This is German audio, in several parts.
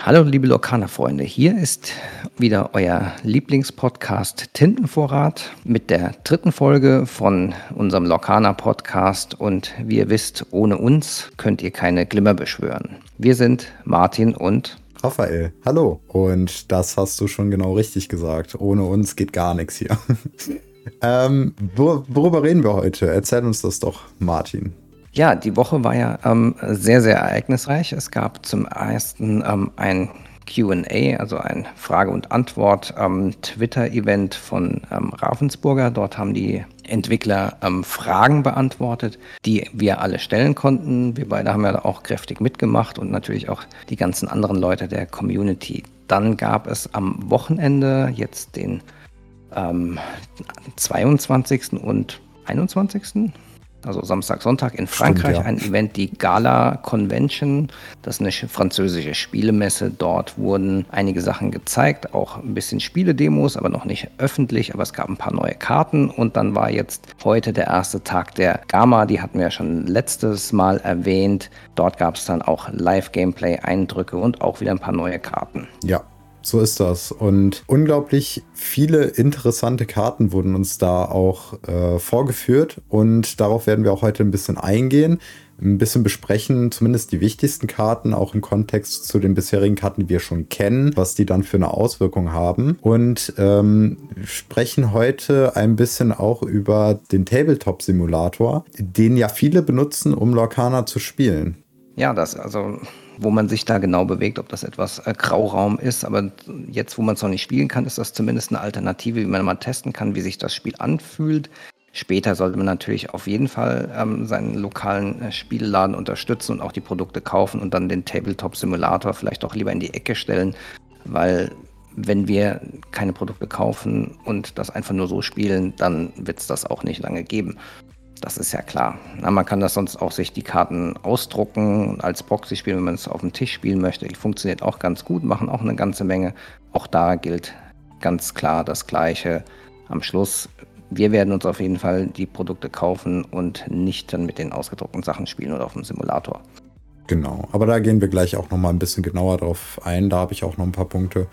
Hallo liebe Lokana-Freunde, hier ist wieder euer Lieblingspodcast Tintenvorrat mit der dritten Folge von unserem Lokana-Podcast und wie ihr wisst, ohne uns könnt ihr keine Glimmer beschwören. Wir sind Martin und Raphael, hallo. Und das hast du schon genau richtig gesagt. Ohne uns geht gar nichts hier. ähm, worüber reden wir heute? Erzähl uns das doch, Martin. Ja, die Woche war ja ähm, sehr, sehr ereignisreich. Es gab zum ersten ähm, ein QA, also ein Frage- und Antwort-Twitter-Event ähm, von ähm, Ravensburger. Dort haben die Entwickler ähm, Fragen beantwortet, die wir alle stellen konnten. Wir beide haben ja auch kräftig mitgemacht und natürlich auch die ganzen anderen Leute der Community. Dann gab es am Wochenende jetzt den 22. und 21 also Samstag, Sonntag in Frankreich, Stimmt, ja. ein Event, die Gala Convention. Das ist eine französische Spielemesse. Dort wurden einige Sachen gezeigt, auch ein bisschen Spieledemos, aber noch nicht öffentlich. Aber es gab ein paar neue Karten und dann war jetzt heute der erste Tag der Gamma. Die hatten wir ja schon letztes Mal erwähnt. Dort gab es dann auch Live-Gameplay-Eindrücke und auch wieder ein paar neue Karten. Ja, so ist das. Und unglaublich viele interessante Karten wurden uns da auch äh, vorgeführt. Und darauf werden wir auch heute ein bisschen eingehen, ein bisschen besprechen, zumindest die wichtigsten Karten, auch im Kontext zu den bisherigen Karten, die wir schon kennen, was die dann für eine Auswirkung haben. Und ähm, sprechen heute ein bisschen auch über den Tabletop-Simulator, den ja viele benutzen, um Lorcana zu spielen. Ja, das also wo man sich da genau bewegt, ob das etwas äh, Grauraum ist. Aber jetzt, wo man es noch nicht spielen kann, ist das zumindest eine Alternative, wie man mal testen kann, wie sich das Spiel anfühlt. Später sollte man natürlich auf jeden Fall ähm, seinen lokalen äh, Spielladen unterstützen und auch die Produkte kaufen und dann den Tabletop-Simulator vielleicht auch lieber in die Ecke stellen, weil wenn wir keine Produkte kaufen und das einfach nur so spielen, dann wird es das auch nicht lange geben. Das ist ja klar. Na, man kann das sonst auch sich die Karten ausdrucken und als Proxy spielen, wenn man es auf dem Tisch spielen möchte. Funktioniert auch ganz gut, machen auch eine ganze Menge. Auch da gilt ganz klar das Gleiche. Am Schluss, wir werden uns auf jeden Fall die Produkte kaufen und nicht dann mit den ausgedruckten Sachen spielen oder auf dem Simulator. Genau, aber da gehen wir gleich auch noch mal ein bisschen genauer drauf ein. Da habe ich auch noch ein paar Punkte,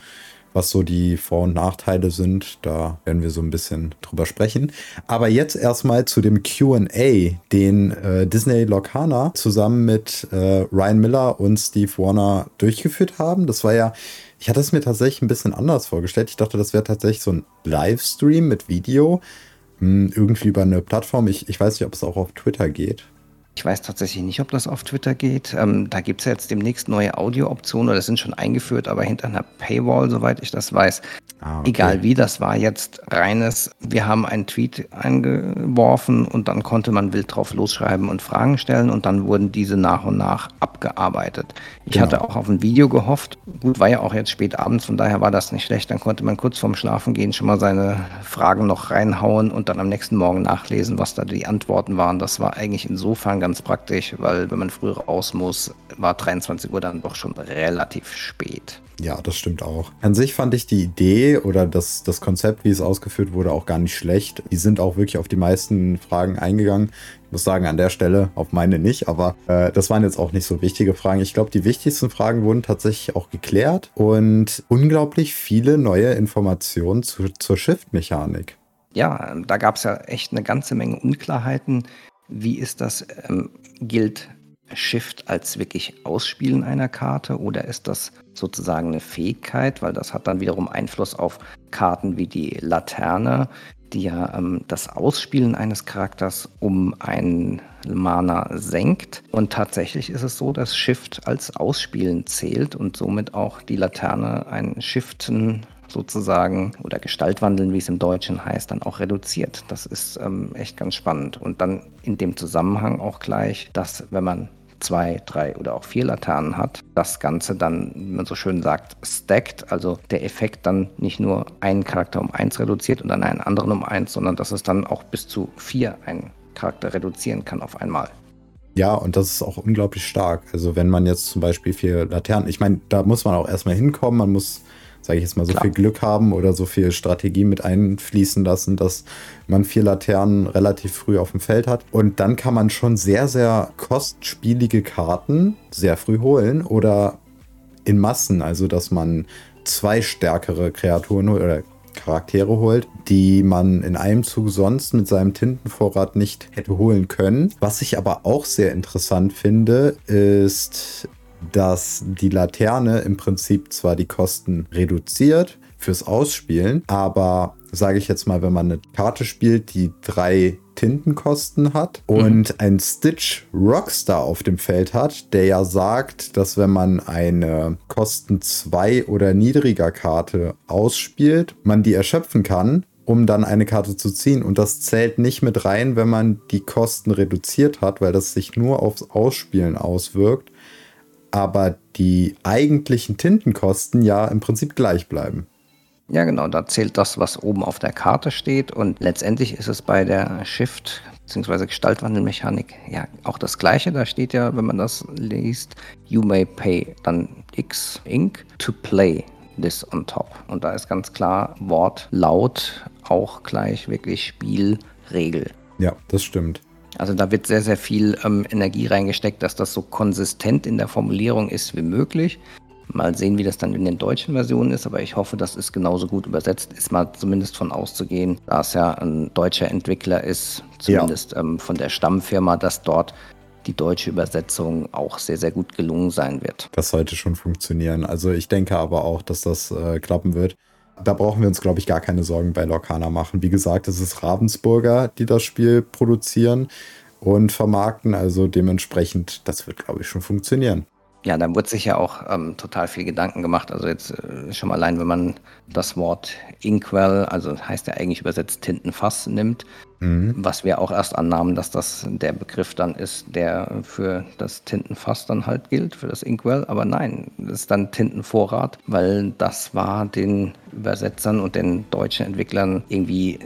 was so die Vor- und Nachteile sind. Da werden wir so ein bisschen drüber sprechen. Aber jetzt erstmal zu dem QA, den äh, Disney Locana zusammen mit äh, Ryan Miller und Steve Warner durchgeführt haben. Das war ja, ich hatte es mir tatsächlich ein bisschen anders vorgestellt. Ich dachte, das wäre tatsächlich so ein Livestream mit Video. Hm, irgendwie über eine Plattform. Ich, ich weiß nicht, ob es auch auf Twitter geht. Ich weiß tatsächlich nicht, ob das auf Twitter geht. Ähm, da gibt es ja jetzt demnächst neue Audio-Optionen oder sind schon eingeführt, aber hinter einer Paywall, soweit ich das weiß. Ah, okay. Egal wie, das war jetzt reines, wir haben einen Tweet eingeworfen und dann konnte man wild drauf losschreiben und Fragen stellen und dann wurden diese nach und nach abgearbeitet. Ich genau. hatte auch auf ein Video gehofft. Gut, war ja auch jetzt spät abends, von daher war das nicht schlecht. Dann konnte man kurz vorm Schlafengehen schon mal seine Fragen noch reinhauen und dann am nächsten Morgen nachlesen, was da die Antworten waren. Das war eigentlich insofern ganz praktisch, weil wenn man früher raus muss, war 23 Uhr dann doch schon relativ spät. Ja, das stimmt auch. An sich fand ich die Idee oder das, das Konzept, wie es ausgeführt wurde, auch gar nicht schlecht. Die sind auch wirklich auf die meisten Fragen eingegangen. Ich muss sagen, an der Stelle auf meine nicht, aber äh, das waren jetzt auch nicht so wichtige Fragen. Ich glaube, die wichtigsten Fragen wurden tatsächlich auch geklärt und unglaublich viele neue Informationen zu, zur Shift-Mechanik. Ja, da gab es ja echt eine ganze Menge Unklarheiten. Wie ist das? Ähm, gilt Shift als wirklich Ausspielen einer Karte oder ist das sozusagen eine Fähigkeit? Weil das hat dann wiederum Einfluss auf Karten wie die Laterne, die ja ähm, das Ausspielen eines Charakters um einen Mana senkt. Und tatsächlich ist es so, dass Shift als Ausspielen zählt und somit auch die Laterne ein Shiften sozusagen oder Gestaltwandeln, wie es im Deutschen heißt, dann auch reduziert. Das ist ähm, echt ganz spannend. Und dann in dem Zusammenhang auch gleich, dass wenn man zwei, drei oder auch vier Laternen hat, das Ganze dann, wie man so schön sagt, stackt, also der Effekt dann nicht nur einen Charakter um eins reduziert und dann einen anderen um eins, sondern dass es dann auch bis zu vier einen Charakter reduzieren kann auf einmal. Ja, und das ist auch unglaublich stark. Also wenn man jetzt zum Beispiel vier Laternen, ich meine, da muss man auch erstmal hinkommen, man muss sage ich jetzt mal, so Klar. viel Glück haben oder so viel Strategie mit einfließen lassen, dass man vier Laternen relativ früh auf dem Feld hat. Und dann kann man schon sehr, sehr kostspielige Karten sehr früh holen oder in Massen, also dass man zwei stärkere Kreaturen oder Charaktere holt, die man in einem Zug sonst mit seinem Tintenvorrat nicht hätte holen können. Was ich aber auch sehr interessant finde, ist, dass die Laterne im Prinzip zwar die Kosten reduziert fürs Ausspielen, aber sage ich jetzt mal, wenn man eine Karte spielt, die drei Tintenkosten hat und mhm. ein Stitch Rockstar auf dem Feld hat, der ja sagt, dass wenn man eine Kosten 2 oder niedriger Karte ausspielt, man die erschöpfen kann, um dann eine Karte zu ziehen. Und das zählt nicht mit rein, wenn man die Kosten reduziert hat, weil das sich nur aufs Ausspielen auswirkt. Aber die eigentlichen Tintenkosten ja im Prinzip gleich bleiben. Ja, genau, da zählt das, was oben auf der Karte steht. Und letztendlich ist es bei der Shift- bzw. Gestaltwandelmechanik ja auch das Gleiche. Da steht ja, wenn man das liest, you may pay dann X Ink to play this on top. Und da ist ganz klar Wort laut auch gleich wirklich Spielregel. Ja, das stimmt. Also da wird sehr, sehr viel ähm, Energie reingesteckt, dass das so konsistent in der Formulierung ist wie möglich. Mal sehen, wie das dann in den deutschen Versionen ist, aber ich hoffe, das ist genauso gut übersetzt. Ist mal zumindest von auszugehen, da es ja ein deutscher Entwickler ist, zumindest ja. ähm, von der Stammfirma, dass dort die deutsche Übersetzung auch sehr, sehr gut gelungen sein wird. Das sollte schon funktionieren. Also ich denke aber auch, dass das äh, klappen wird. Da brauchen wir uns, glaube ich, gar keine Sorgen bei Lorcana machen. Wie gesagt, es ist Ravensburger, die das Spiel produzieren und vermarkten. Also dementsprechend, das wird, glaube ich, schon funktionieren. Ja, da wurde sich ja auch ähm, total viel Gedanken gemacht. Also jetzt äh, schon mal allein, wenn man das Wort Inkwell, also heißt ja eigentlich übersetzt Tintenfass, nimmt, mhm. was wir auch erst annahmen, dass das der Begriff dann ist, der für das Tintenfass dann halt gilt, für das Inkwell. Aber nein, das ist dann Tintenvorrat, weil das war den Übersetzern und den deutschen Entwicklern irgendwie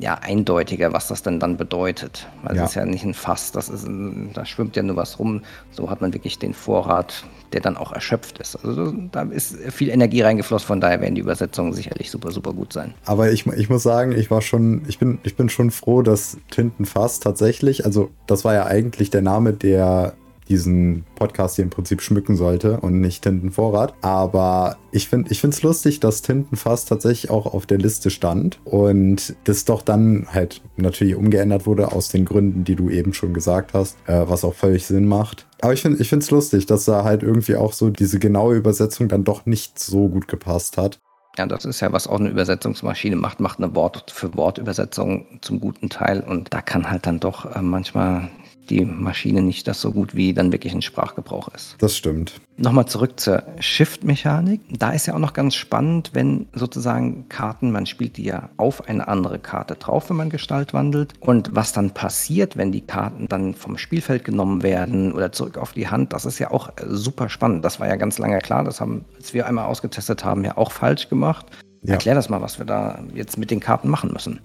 ja eindeutiger, was das denn dann bedeutet. Weil ja. es ist ja nicht ein Fass, das ist ein, da schwimmt ja nur was rum. So hat man wirklich den Vorrat, der dann auch erschöpft ist. Also da ist viel Energie reingeflossen, von daher werden die Übersetzungen sicherlich super, super gut sein. Aber ich, ich muss sagen, ich war schon, ich bin, ich bin schon froh, dass Tintenfass tatsächlich, also das war ja eigentlich der Name, der diesen Podcast hier im Prinzip schmücken sollte und nicht Tintenvorrat. Aber ich finde ich es lustig, dass Tintenfass tatsächlich auch auf der Liste stand und das doch dann halt natürlich umgeändert wurde aus den Gründen, die du eben schon gesagt hast, äh, was auch völlig Sinn macht. Aber ich finde es lustig, dass da halt irgendwie auch so diese genaue Übersetzung dann doch nicht so gut gepasst hat. Ja, das ist ja, was auch eine Übersetzungsmaschine macht, macht eine Wort für Wortübersetzung zum guten Teil. Und da kann halt dann doch äh, manchmal die Maschine nicht das so gut wie dann wirklich ein Sprachgebrauch ist. Das stimmt. Nochmal zurück zur Shift-Mechanik. Da ist ja auch noch ganz spannend, wenn sozusagen Karten, man spielt die ja auf eine andere Karte drauf, wenn man Gestalt wandelt. Und was dann passiert, wenn die Karten dann vom Spielfeld genommen werden oder zurück auf die Hand, das ist ja auch super spannend. Das war ja ganz lange klar. Das haben, als wir einmal ausgetestet haben, ja auch falsch gemacht. Ja. Erklär das mal, was wir da jetzt mit den Karten machen müssen.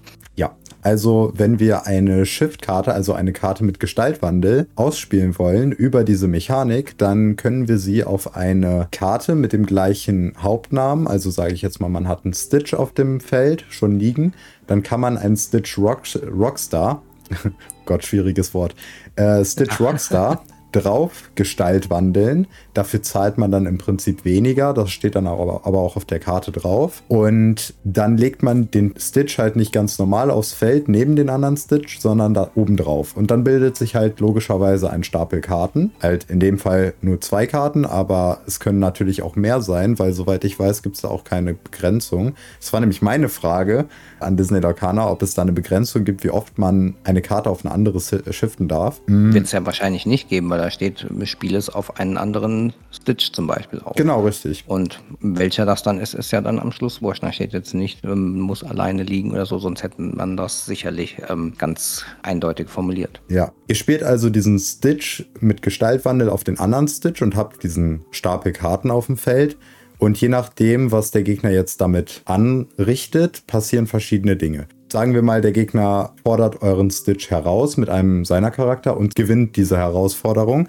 Also wenn wir eine Shift-Karte, also eine Karte mit Gestaltwandel, ausspielen wollen über diese Mechanik, dann können wir sie auf eine Karte mit dem gleichen Hauptnamen, also sage ich jetzt mal, man hat einen Stitch auf dem Feld schon liegen, dann kann man einen Stitch Rock, Rockstar, Gott, schwieriges Wort, äh, Stitch Rockstar drauf Gestalt wandeln. Dafür zahlt man dann im Prinzip weniger. Das steht dann aber, aber auch auf der Karte drauf. Und dann legt man den Stitch halt nicht ganz normal aufs Feld neben den anderen Stitch, sondern da oben drauf. Und dann bildet sich halt logischerweise ein Stapel Karten. Halt in dem Fall nur zwei Karten, aber es können natürlich auch mehr sein, weil soweit ich weiß, gibt es da auch keine Begrenzung. Das war nämlich meine Frage an Disney Lorcaner, ob es da eine Begrenzung gibt, wie oft man eine Karte auf ein anderes shiften darf. Wird es ja wahrscheinlich nicht geben, weil da steht, spiele es auf einen anderen Stitch zum Beispiel auf. Genau, richtig. Und welcher das dann ist, ist ja dann am Schluss wurscht. Da steht jetzt nicht, ähm, muss alleine liegen oder so, sonst hätten man das sicherlich ähm, ganz eindeutig formuliert. Ja, ihr spielt also diesen Stitch mit Gestaltwandel auf den anderen Stitch und habt diesen Stapel Karten auf dem Feld. Und je nachdem, was der Gegner jetzt damit anrichtet, passieren verschiedene Dinge sagen wir mal, der Gegner fordert euren Stitch heraus mit einem seiner Charakter und gewinnt diese Herausforderung.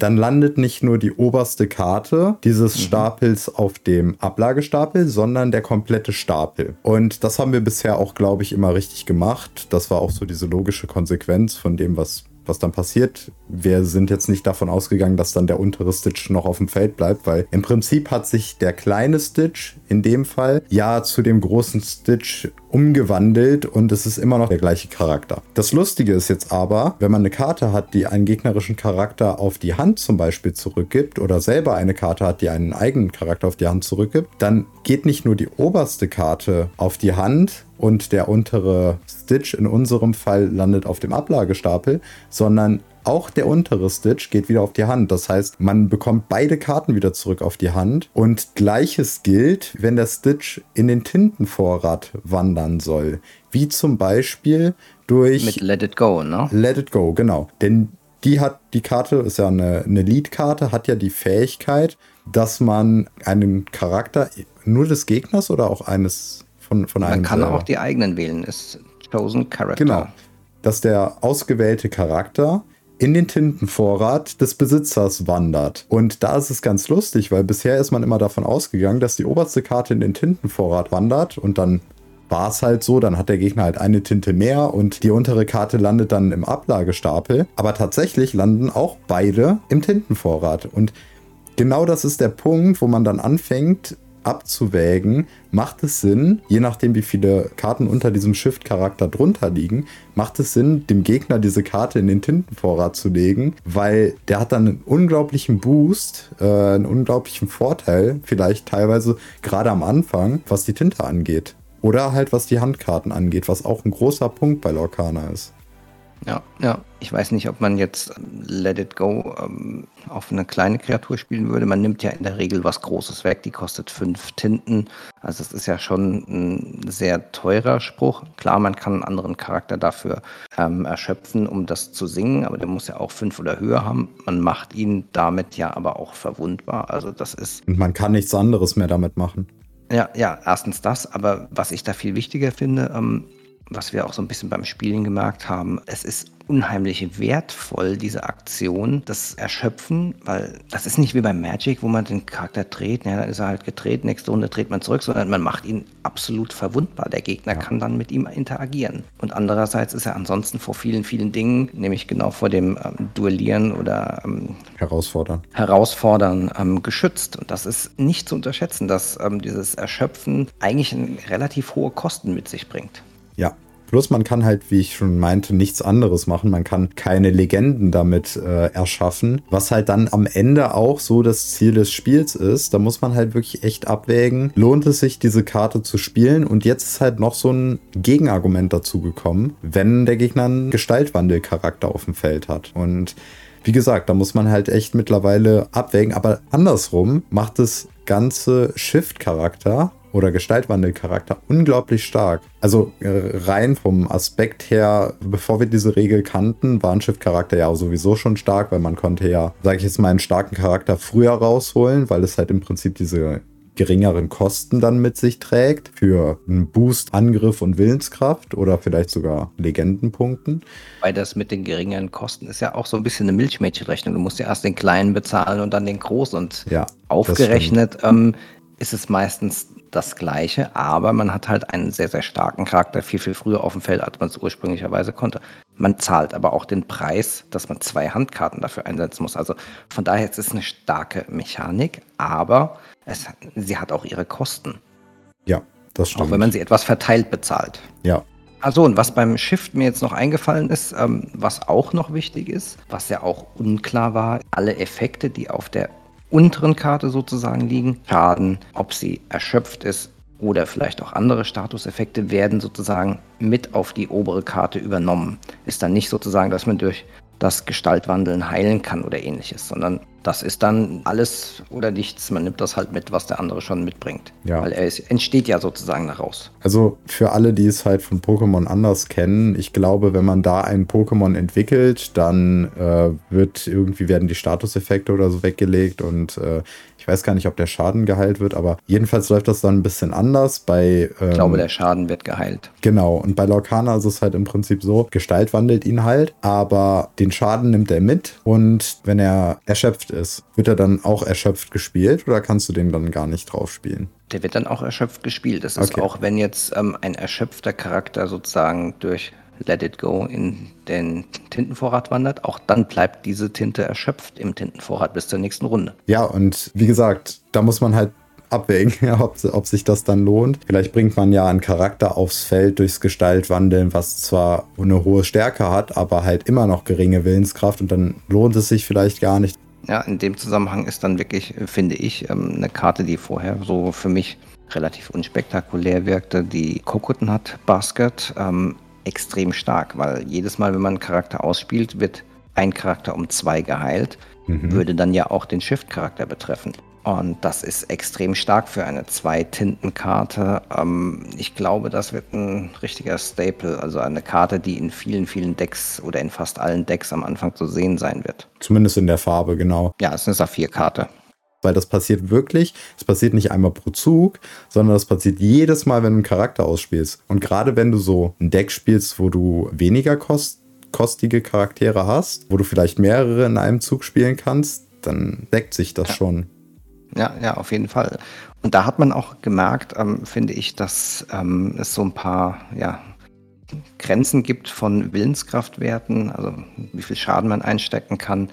dann landet nicht nur die oberste Karte dieses mhm. Stapels auf dem Ablagestapel, sondern der komplette Stapel. Und das haben wir bisher auch, glaube ich, immer richtig gemacht. Das war auch so diese logische Konsequenz von dem, was was dann passiert. Wir sind jetzt nicht davon ausgegangen, dass dann der untere Stitch noch auf dem Feld bleibt, weil im Prinzip hat sich der kleine Stitch in dem Fall ja zu dem großen Stitch umgewandelt und es ist immer noch der gleiche Charakter. Das Lustige ist jetzt aber, wenn man eine Karte hat, die einen gegnerischen Charakter auf die Hand zum Beispiel zurückgibt oder selber eine Karte hat, die einen eigenen Charakter auf die Hand zurückgibt, dann geht nicht nur die oberste Karte auf die Hand und der untere Stitch in unserem Fall landet auf dem Ablagestapel, sondern auch der untere Stitch geht wieder auf die Hand. Das heißt, man bekommt beide Karten wieder zurück auf die Hand. Und gleiches gilt, wenn der Stitch in den Tintenvorrat wandern soll. Wie zum Beispiel durch. Mit Let It Go, ne? Let It Go, genau. Denn die hat, die Karte ist ja eine, eine Lead-Karte, hat ja die Fähigkeit, dass man einen Charakter nur des Gegners oder auch eines von, von einem. Man kann selber. auch die eigenen wählen, ist Chosen Character. Genau. Dass der ausgewählte Charakter in den Tintenvorrat des Besitzers wandert. Und da ist es ganz lustig, weil bisher ist man immer davon ausgegangen, dass die oberste Karte in den Tintenvorrat wandert und dann war es halt so, dann hat der Gegner halt eine Tinte mehr und die untere Karte landet dann im Ablagestapel. Aber tatsächlich landen auch beide im Tintenvorrat. Und genau das ist der Punkt, wo man dann anfängt, abzuwägen, macht es Sinn, je nachdem wie viele Karten unter diesem Shift-Charakter drunter liegen, macht es Sinn, dem Gegner diese Karte in den Tintenvorrat zu legen, weil der hat dann einen unglaublichen Boost, äh, einen unglaublichen Vorteil, vielleicht teilweise gerade am Anfang, was die Tinte angeht. Oder halt was die Handkarten angeht, was auch ein großer Punkt bei Lorcana ist. Ja, ja. Ich weiß nicht, ob man jetzt ähm, Let It Go ähm, auf eine kleine Kreatur spielen würde. Man nimmt ja in der Regel was Großes weg. Die kostet fünf Tinten. Also es ist ja schon ein sehr teurer Spruch. Klar, man kann einen anderen Charakter dafür ähm, erschöpfen, um das zu singen, aber der muss ja auch fünf oder höher haben. Man macht ihn damit ja aber auch verwundbar. Also das ist. Und man kann nichts anderes mehr damit machen. Ja, ja, erstens das, aber was ich da viel wichtiger finde, ähm, was wir auch so ein bisschen beim Spielen gemerkt haben, es ist unheimlich wertvoll, diese Aktion, das Erschöpfen, weil das ist nicht wie beim Magic, wo man den Charakter dreht, ja, dann ist er halt gedreht, nächste Runde dreht man zurück, sondern man macht ihn absolut verwundbar. Der Gegner ja. kann dann mit ihm interagieren. Und andererseits ist er ansonsten vor vielen, vielen Dingen, nämlich genau vor dem ähm, Duellieren oder ähm, Herausfordern, Herausfordern ähm, geschützt. Und das ist nicht zu unterschätzen, dass ähm, dieses Erschöpfen eigentlich relativ hohe Kosten mit sich bringt. Plus man kann halt, wie ich schon meinte, nichts anderes machen. Man kann keine Legenden damit äh, erschaffen, was halt dann am Ende auch so das Ziel des Spiels ist. Da muss man halt wirklich echt abwägen, lohnt es sich, diese Karte zu spielen? Und jetzt ist halt noch so ein Gegenargument dazu gekommen, wenn der Gegner einen Gestaltwandelcharakter auf dem Feld hat. Und wie gesagt, da muss man halt echt mittlerweile abwägen. Aber andersrum macht das ganze Shift-Charakter oder Gestaltwandelcharakter unglaublich stark. Also äh, rein vom Aspekt her, bevor wir diese Regel kannten, war ein Shift-Charakter ja sowieso schon stark, weil man konnte ja, sage ich jetzt mal, einen starken Charakter früher rausholen, weil es halt im Prinzip diese geringeren Kosten dann mit sich trägt für einen Boost, Angriff und Willenskraft oder vielleicht sogar Legendenpunkten. Weil das mit den geringeren Kosten ist ja auch so ein bisschen eine Milchmädchenrechnung. Du musst ja erst den kleinen bezahlen und dann den großen und ja, aufgerechnet ähm, ist es meistens das Gleiche, aber man hat halt einen sehr, sehr starken Charakter viel, viel früher auf dem Feld, als man es ursprünglicherweise konnte. Man zahlt aber auch den Preis, dass man zwei Handkarten dafür einsetzen muss. Also von daher ist es eine starke Mechanik, aber es, sie hat auch ihre Kosten. Ja, das stimmt. Auch wenn man sie etwas verteilt bezahlt. Ja. Also, und was beim Shift mir jetzt noch eingefallen ist, ähm, was auch noch wichtig ist, was ja auch unklar war, alle Effekte, die auf der unteren Karte sozusagen liegen. Schaden, ob sie erschöpft ist oder vielleicht auch andere Statuseffekte werden sozusagen mit auf die obere Karte übernommen. Ist dann nicht sozusagen, dass man durch das Gestaltwandeln heilen kann oder ähnliches, sondern das ist dann alles oder nichts. Man nimmt das halt mit, was der andere schon mitbringt. Ja. Weil er ist, entsteht ja sozusagen daraus. Also für alle, die es halt von Pokémon anders kennen, ich glaube, wenn man da ein Pokémon entwickelt, dann äh, wird irgendwie werden die Statuseffekte oder so weggelegt und äh, weiß gar nicht, ob der Schaden geheilt wird, aber jedenfalls läuft das dann ein bisschen anders. Bei, ähm, ich glaube, der Schaden wird geheilt. Genau, und bei Lorcana ist es halt im Prinzip so, Gestalt wandelt ihn halt, aber den Schaden nimmt er mit und wenn er erschöpft ist, wird er dann auch erschöpft gespielt oder kannst du den dann gar nicht drauf spielen? Der wird dann auch erschöpft gespielt. Das ist okay. auch, wenn jetzt ähm, ein erschöpfter Charakter sozusagen durch Let It Go in den Tintenvorrat wandert, auch dann bleibt diese Tinte erschöpft im Tintenvorrat bis zur nächsten Runde. Ja, und wie gesagt, da muss man halt abwägen, ob, ob sich das dann lohnt. Vielleicht bringt man ja einen Charakter aufs Feld durchs Gestaltwandeln, was zwar eine hohe Stärke hat, aber halt immer noch geringe Willenskraft und dann lohnt es sich vielleicht gar nicht. Ja, in dem Zusammenhang ist dann wirklich, finde ich, ähm, eine Karte, die vorher so für mich relativ unspektakulär wirkte, die Kokoten hat Basket. Ähm, extrem stark, weil jedes Mal, wenn man einen Charakter ausspielt, wird ein Charakter um zwei geheilt, mhm. würde dann ja auch den Shift-Charakter betreffen. Und das ist extrem stark für eine Zwei-Tinten-Karte. Ähm, ich glaube, das wird ein richtiger Staple, also eine Karte, die in vielen, vielen Decks oder in fast allen Decks am Anfang zu sehen sein wird. Zumindest in der Farbe, genau. Ja, es ist eine Saphir-Karte weil das passiert wirklich. Es passiert nicht einmal pro Zug, sondern das passiert jedes Mal, wenn du einen Charakter ausspielst. Und gerade wenn du so ein Deck spielst, wo du weniger kost kostige Charaktere hast, wo du vielleicht mehrere in einem Zug spielen kannst, dann deckt sich das ja. schon. Ja, ja, auf jeden Fall. Und da hat man auch gemerkt, ähm, finde ich, dass ähm, es so ein paar, ja, Grenzen gibt von Willenskraftwerten, also wie viel Schaden man einstecken kann,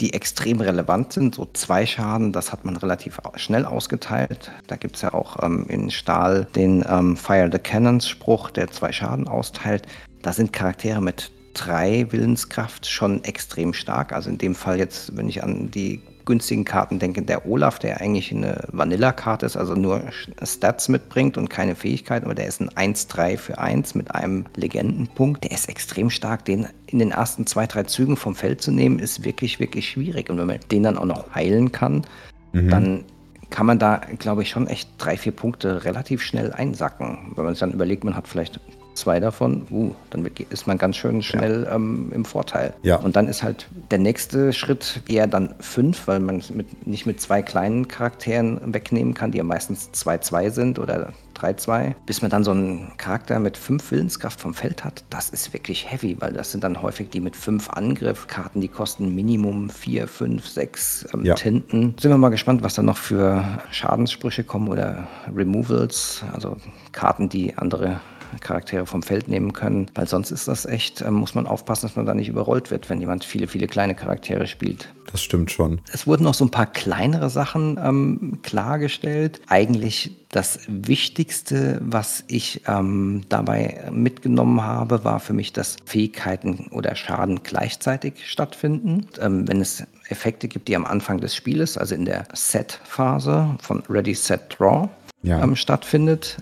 die extrem relevant sind. So zwei Schaden, das hat man relativ schnell ausgeteilt. Da gibt es ja auch ähm, in Stahl den ähm, Fire the Cannons Spruch, der zwei Schaden austeilt. Da sind Charaktere mit drei Willenskraft schon extrem stark. Also in dem Fall jetzt, wenn ich an die günstigen Karten denke, der Olaf, der eigentlich eine Vanilla-Karte ist, also nur Stats mitbringt und keine Fähigkeiten, aber der ist ein 1-3 für 1 mit einem Legendenpunkt. Der ist extrem stark. Den in den ersten zwei, drei Zügen vom Feld zu nehmen, ist wirklich, wirklich schwierig. Und wenn man den dann auch noch heilen kann, mhm. dann kann man da, glaube ich, schon echt drei, vier Punkte relativ schnell einsacken. Wenn man sich dann überlegt, man hat vielleicht zwei davon, uh, dann ist man ganz schön schnell ja. ähm, im Vorteil. Ja. Und dann ist halt der nächste Schritt eher dann fünf, weil man es nicht mit zwei kleinen Charakteren wegnehmen kann, die ja meistens 2-2 sind oder 3-2, bis man dann so einen Charakter mit fünf Willenskraft vom Feld hat. Das ist wirklich heavy, weil das sind dann häufig die mit fünf Angriffkarten, die kosten Minimum vier, fünf, sechs ähm, ja. Tinten. Sind wir mal gespannt, was da noch für Schadenssprüche kommen oder Removals, also Karten, die andere Charaktere vom Feld nehmen können, weil sonst ist das echt, äh, muss man aufpassen, dass man da nicht überrollt wird, wenn jemand viele, viele kleine Charaktere spielt. Das stimmt schon. Es wurden noch so ein paar kleinere Sachen ähm, klargestellt. Eigentlich das Wichtigste, was ich ähm, dabei mitgenommen habe, war für mich, dass Fähigkeiten oder Schaden gleichzeitig stattfinden. Ähm, wenn es Effekte gibt, die am Anfang des Spieles, also in der Set-Phase von Ready, Set, Draw, ja. ähm, stattfindet,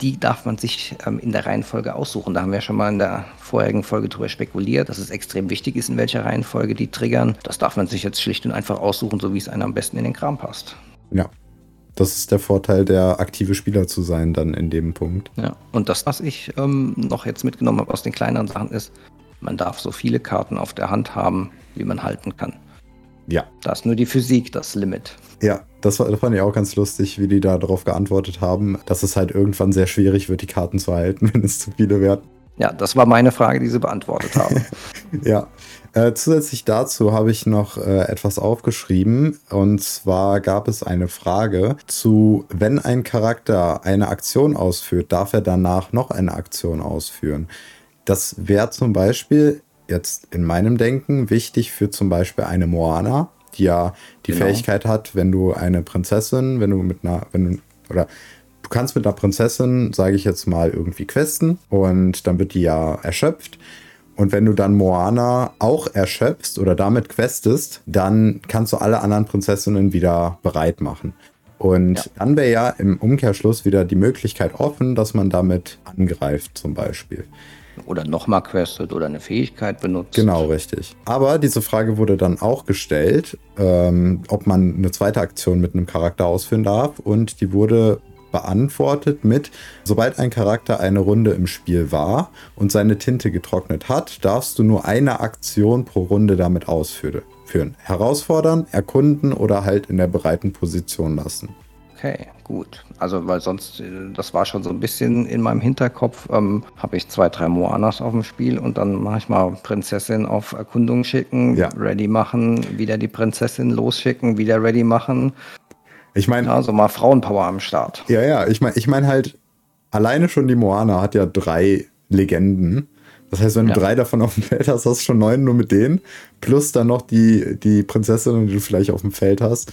die darf man sich ähm, in der Reihenfolge aussuchen. Da haben wir schon mal in der vorherigen Folge drüber spekuliert, dass es extrem wichtig ist, in welcher Reihenfolge die triggern. Das darf man sich jetzt schlicht und einfach aussuchen, so wie es einem am besten in den Kram passt. Ja. Das ist der Vorteil, der aktive Spieler zu sein, dann in dem Punkt. Ja, und das, was ich ähm, noch jetzt mitgenommen habe aus den kleineren Sachen, ist, man darf so viele Karten auf der Hand haben, wie man halten kann. Ja. Da ist nur die Physik das Limit. Ja, das, war, das fand ich auch ganz lustig, wie die da darauf geantwortet haben, dass es halt irgendwann sehr schwierig wird, die Karten zu halten, wenn es zu viele werden. Ja, das war meine Frage, die sie beantwortet haben. ja. Äh, zusätzlich dazu habe ich noch äh, etwas aufgeschrieben. Und zwar gab es eine Frage zu, wenn ein Charakter eine Aktion ausführt, darf er danach noch eine Aktion ausführen? Das wäre zum Beispiel jetzt in meinem Denken wichtig für zum Beispiel eine Moana, die ja die genau. Fähigkeit hat, wenn du eine Prinzessin, wenn du mit einer, wenn du, oder du kannst mit einer Prinzessin, sage ich jetzt mal, irgendwie questen und dann wird die ja erschöpft. Und wenn du dann Moana auch erschöpfst oder damit questest, dann kannst du alle anderen Prinzessinnen wieder bereit machen. Und ja. dann wäre ja im Umkehrschluss wieder die Möglichkeit offen, dass man damit angreift, zum Beispiel. Oder nochmal questet oder eine Fähigkeit benutzt. Genau, richtig. Aber diese Frage wurde dann auch gestellt, ähm, ob man eine zweite Aktion mit einem Charakter ausführen darf. Und die wurde beantwortet mit, sobald ein Charakter eine Runde im Spiel war und seine Tinte getrocknet hat, darfst du nur eine Aktion pro Runde damit ausführen. Herausfordern, erkunden oder halt in der bereiten Position lassen. Okay, gut. Also, weil sonst, äh, das war schon so ein bisschen in meinem Hinterkopf, ähm, habe ich zwei, drei Moanas auf dem Spiel und dann mache ich mal Prinzessin auf Erkundung schicken, ja. ready machen, wieder die Prinzessin losschicken, wieder ready machen. Ich meine. Also mal Frauenpower am Start. Ja, ja, ich meine ich mein halt, alleine schon die Moana hat ja drei Legenden. Das heißt, wenn du ja. drei davon auf dem Feld hast, hast du schon neun nur mit denen. Plus dann noch die, die Prinzessin, die du vielleicht auf dem Feld hast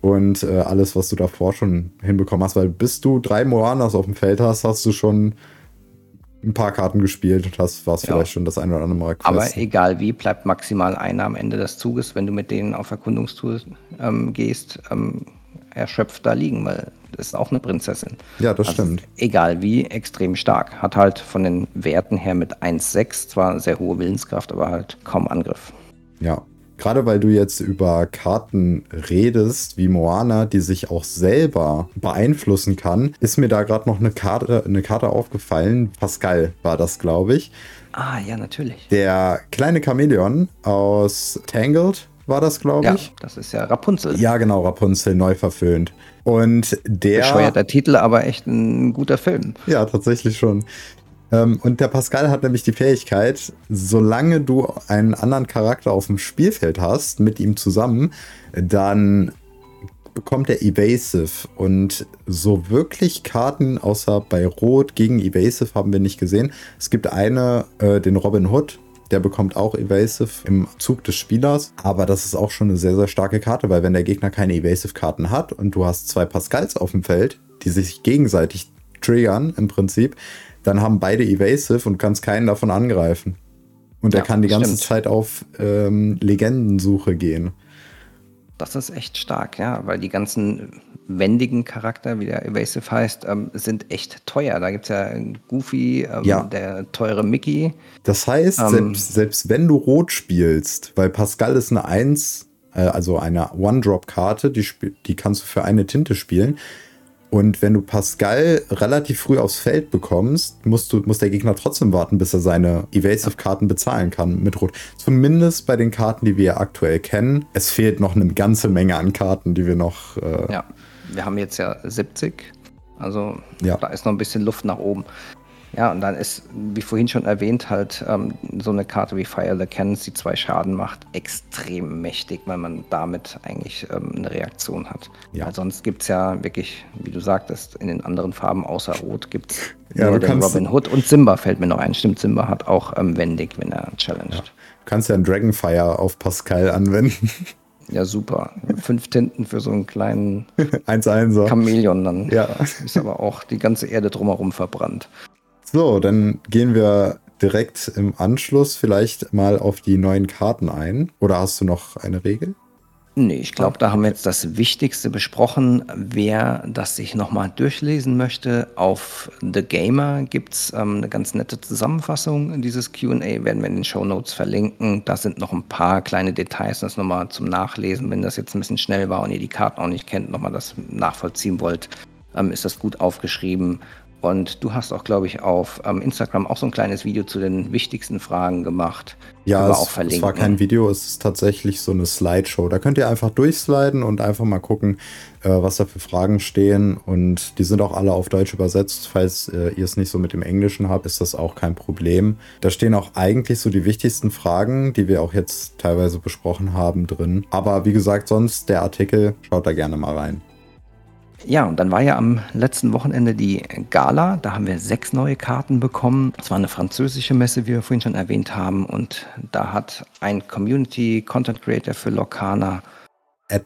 und äh, alles, was du davor schon hinbekommen hast. Weil bis du drei Moanas auf dem Feld hast, hast du schon ein paar Karten gespielt und hast was ja. vielleicht schon das eine oder andere Mal questen. Aber egal wie, bleibt maximal einer am Ende des Zuges, wenn du mit denen auf Erkundungstour ähm, gehst, ähm, erschöpft da liegen, weil das ist auch eine Prinzessin. Ja, das also stimmt. Egal wie, extrem stark. Hat halt von den Werten her mit 1,6 zwar sehr hohe Willenskraft, aber halt kaum Angriff. Ja, gerade weil du jetzt über Karten redest, wie Moana, die sich auch selber beeinflussen kann, ist mir da gerade noch eine Karte, eine Karte aufgefallen. Pascal war das, glaube ich. Ah, ja, natürlich. Der kleine Chamäleon aus Tangled war das, glaube ja, ich. Das ist ja Rapunzel. Ja, genau, Rapunzel, neu verföhnt. Und der. Bescheuerter Titel, aber echt ein guter Film. Ja, tatsächlich schon. Ähm, und der Pascal hat nämlich die Fähigkeit, solange du einen anderen Charakter auf dem Spielfeld hast, mit ihm zusammen, dann bekommt er Evasive. Und so wirklich Karten außer bei Rot gegen Evasive haben wir nicht gesehen. Es gibt eine, äh, den Robin Hood, der bekommt auch Evasive im Zug des Spielers. Aber das ist auch schon eine sehr, sehr starke Karte, weil wenn der Gegner keine Evasive-Karten hat und du hast zwei Pascals auf dem Feld, die sich gegenseitig triggern im Prinzip, dann haben beide Evasive und kannst keinen davon angreifen. Und er kann die ganze stimmt. Zeit auf ähm, Legendensuche gehen. Das ist echt stark, ja, weil die ganzen wendigen Charakter, wie der Evasive heißt, ähm, sind echt teuer. Da gibt es ja Goofy, ähm, ja. der teure Mickey. Das heißt, ähm, selbst, selbst wenn du Rot spielst, weil Pascal ist eine 1, äh, also eine One-Drop-Karte, die, die kannst du für eine Tinte spielen. Und wenn du Pascal relativ früh aufs Feld bekommst, musst du, muss der Gegner trotzdem warten, bis er seine Evasive-Karten bezahlen kann mit Rot. Zumindest bei den Karten, die wir aktuell kennen. Es fehlt noch eine ganze Menge an Karten, die wir noch. Äh ja, wir haben jetzt ja 70. Also ja. da ist noch ein bisschen Luft nach oben. Ja, und dann ist, wie vorhin schon erwähnt, halt ähm, so eine Karte wie Fire the Cannons, die zwei Schaden macht, extrem mächtig, weil man damit eigentlich ähm, eine Reaktion hat. Ja. Weil sonst gibt es ja wirklich, wie du sagtest, in den anderen Farben außer Rot gibt es ja, Robin Hood und Simba fällt mir noch ein. Stimmt, Simba hat auch ähm, wendig, wenn er challenged. Ja. Du kannst ja ein Dragonfire auf Pascal anwenden. Ja, super. Fünf Tinten für so einen kleinen 1 1 Chamäleon dann. Ja. Ist aber auch die ganze Erde drumherum verbrannt. So, dann gehen wir direkt im Anschluss vielleicht mal auf die neuen Karten ein. Oder hast du noch eine Regel? Nee, ich glaube, da haben wir jetzt das Wichtigste besprochen. Wer das sich nochmal durchlesen möchte, auf The Gamer gibt es ähm, eine ganz nette Zusammenfassung. Dieses QA werden wir in den Show Notes verlinken. Da sind noch ein paar kleine Details, das nochmal zum Nachlesen. Wenn das jetzt ein bisschen schnell war und ihr die Karten auch nicht kennt, nochmal das nachvollziehen wollt, ähm, ist das gut aufgeschrieben. Und du hast auch, glaube ich, auf ähm, Instagram auch so ein kleines Video zu den wichtigsten Fragen gemacht. Ja, es, auch es war kein Video, es ist tatsächlich so eine Slideshow. Da könnt ihr einfach durchsliden und einfach mal gucken, äh, was da für Fragen stehen. Und die sind auch alle auf Deutsch übersetzt. Falls äh, ihr es nicht so mit dem Englischen habt, ist das auch kein Problem. Da stehen auch eigentlich so die wichtigsten Fragen, die wir auch jetzt teilweise besprochen haben, drin. Aber wie gesagt, sonst der Artikel, schaut da gerne mal rein. Ja, und dann war ja am letzten Wochenende die Gala. Da haben wir sechs neue Karten bekommen. Es war eine französische Messe, wie wir vorhin schon erwähnt haben. Und da hat ein Community Content Creator für Locana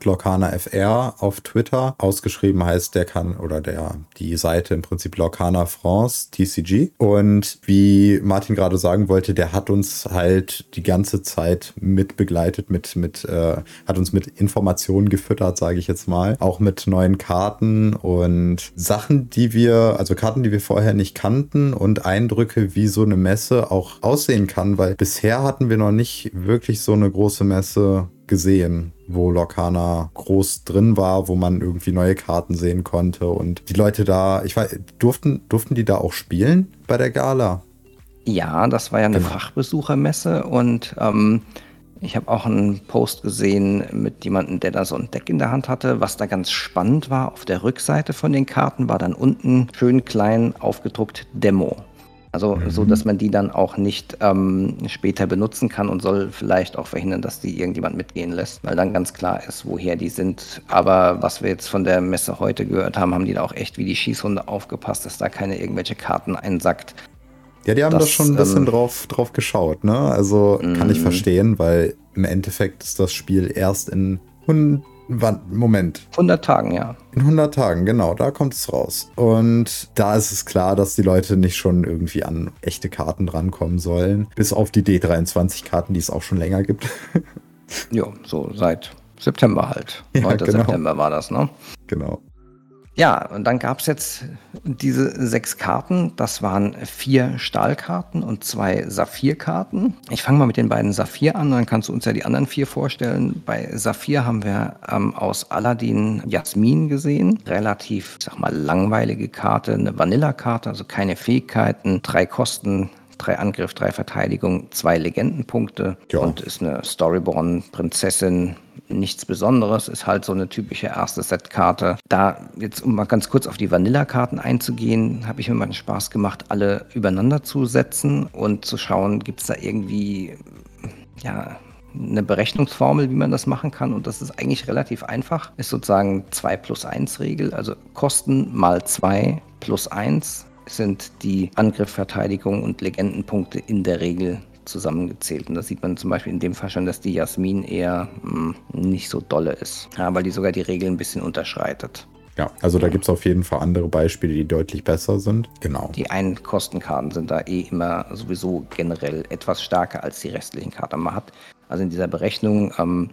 @lorcanafr auf Twitter. Ausgeschrieben heißt der kann oder der die Seite im Prinzip Lorcana France TCG. Und wie Martin gerade sagen wollte, der hat uns halt die ganze Zeit mit begleitet, mit mit äh, hat uns mit Informationen gefüttert, sage ich jetzt mal, auch mit neuen Karten und Sachen, die wir, also Karten, die wir vorher nicht kannten und Eindrücke, wie so eine Messe auch aussehen kann, weil bisher hatten wir noch nicht wirklich so eine große Messe gesehen, wo Lorcana groß drin war, wo man irgendwie neue Karten sehen konnte und die Leute da, ich weiß, durften, durften die da auch spielen bei der Gala? Ja, das war ja eine genau. Fachbesuchermesse und ähm, ich habe auch einen Post gesehen mit jemandem, der da so ein Deck in der Hand hatte. Was da ganz spannend war, auf der Rückseite von den Karten war dann unten schön klein aufgedruckt Demo. Also mhm. so, dass man die dann auch nicht ähm, später benutzen kann und soll vielleicht auch verhindern, dass die irgendjemand mitgehen lässt, weil dann ganz klar ist, woher die sind. Aber was wir jetzt von der Messe heute gehört haben, haben die da auch echt wie die Schießhunde aufgepasst, dass da keine irgendwelche Karten einsackt. Ja, die haben das, da schon ein bisschen ähm, drauf, drauf geschaut, ne? Also kann ich mhm. verstehen, weil im Endeffekt ist das Spiel erst in Wann? Moment. 100 Tagen, ja. In 100 Tagen, genau, da kommt es raus. Und da ist es klar, dass die Leute nicht schon irgendwie an echte Karten drankommen sollen. Bis auf die D23-Karten, die es auch schon länger gibt. ja, so seit September halt. Ja, 9. Genau. September war das, ne? Genau. Ja, und dann gab es jetzt diese sechs Karten. Das waren vier Stahlkarten und zwei Saphirkarten. Ich fange mal mit den beiden Saphir an, dann kannst du uns ja die anderen vier vorstellen. Bei Saphir haben wir ähm, aus Aladdin Jasmin gesehen. Relativ, ich sag mal, langweilige Karte, eine Vanilla-Karte, also keine Fähigkeiten, drei Kosten, drei Angriff, drei Verteidigung, zwei Legendenpunkte ja. und ist eine Storyborn-Prinzessin nichts Besonderes, ist halt so eine typische erste Setkarte. Da jetzt, um mal ganz kurz auf die Vanilla-Karten einzugehen, habe ich mir mal den Spaß gemacht, alle übereinander zu setzen und zu schauen, gibt es da irgendwie, ja, eine Berechnungsformel, wie man das machen kann. Und das ist eigentlich relativ einfach. Ist sozusagen 2 plus 1 Regel, also Kosten mal 2 plus 1 sind die Angriff, Verteidigung und Legendenpunkte in der Regel zusammengezählt. Und da sieht man zum Beispiel in dem Fall schon, dass die Jasmin eher mh, hm, nicht so dolle ist, ja, weil die sogar die Regeln ein bisschen unterschreitet. Ja, also da gibt es auf jeden Fall andere Beispiele, die deutlich besser sind. Genau. Die einen Kostenkarten sind da eh immer sowieso generell etwas stärker als die restlichen Karten. Man hat also in dieser Berechnung ähm,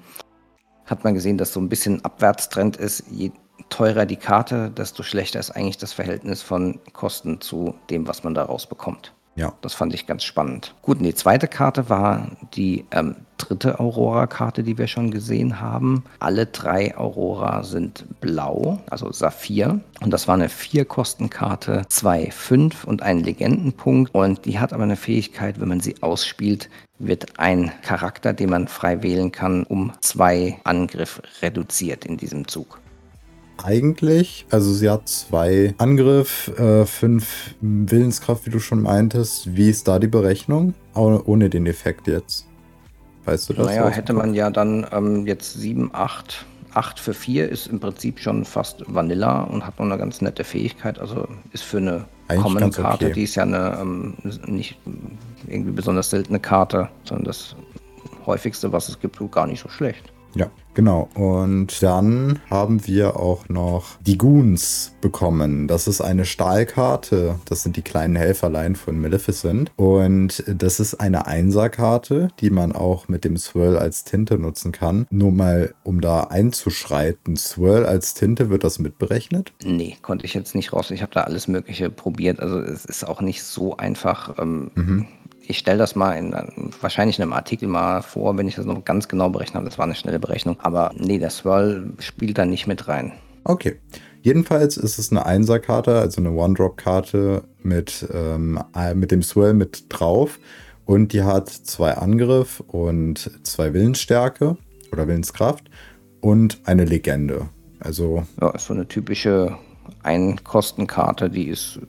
hat man gesehen, dass so ein bisschen Abwärtstrend ist. Je teurer die Karte, desto schlechter ist eigentlich das Verhältnis von Kosten zu dem, was man daraus bekommt. Ja. Das fand ich ganz spannend. Gut, und die zweite Karte war die ähm, dritte Aurora-Karte, die wir schon gesehen haben. Alle drei Aurora sind blau, also Saphir. Und das war eine Vier-Kosten-Karte, zwei, fünf und ein Legendenpunkt. Und die hat aber eine Fähigkeit, wenn man sie ausspielt, wird ein Charakter, den man frei wählen kann, um zwei Angriff reduziert in diesem Zug eigentlich. Also sie hat zwei Angriff, äh, fünf Willenskraft, wie du schon meintest. Wie ist da die Berechnung? Ohne den Effekt jetzt. Weißt du das? Naja, hätte man ja dann ähm, jetzt sieben, acht. 8 für 4 ist im Prinzip schon fast Vanilla und hat noch eine ganz nette Fähigkeit. Also ist für eine Common-Karte, okay. die ist ja eine ähm, nicht irgendwie besonders seltene Karte, sondern das häufigste, was es gibt, gar nicht so schlecht. Ja, genau. Und dann haben wir auch noch die Goons bekommen. Das ist eine Stahlkarte. Das sind die kleinen Helferlein von Maleficent. Und das ist eine Einserkarte, die man auch mit dem Swirl als Tinte nutzen kann. Nur mal, um da einzuschreiten. Swirl als Tinte, wird das mitberechnet? Nee, konnte ich jetzt nicht raus. Ich habe da alles Mögliche probiert. Also es ist auch nicht so einfach. Ähm, mhm ich stelle das mal in wahrscheinlich in einem Artikel mal vor, wenn ich das noch ganz genau berechnet habe. Das war eine schnelle Berechnung. Aber nee, der Swirl spielt da nicht mit rein. Okay. Jedenfalls ist es eine Einser-Karte, also eine One-Drop-Karte mit, ähm, äh, mit dem Swirl mit drauf. Und die hat zwei Angriff und zwei Willensstärke oder Willenskraft und eine Legende. Also. Ja, ist so eine typische Einkostenkarte, die ist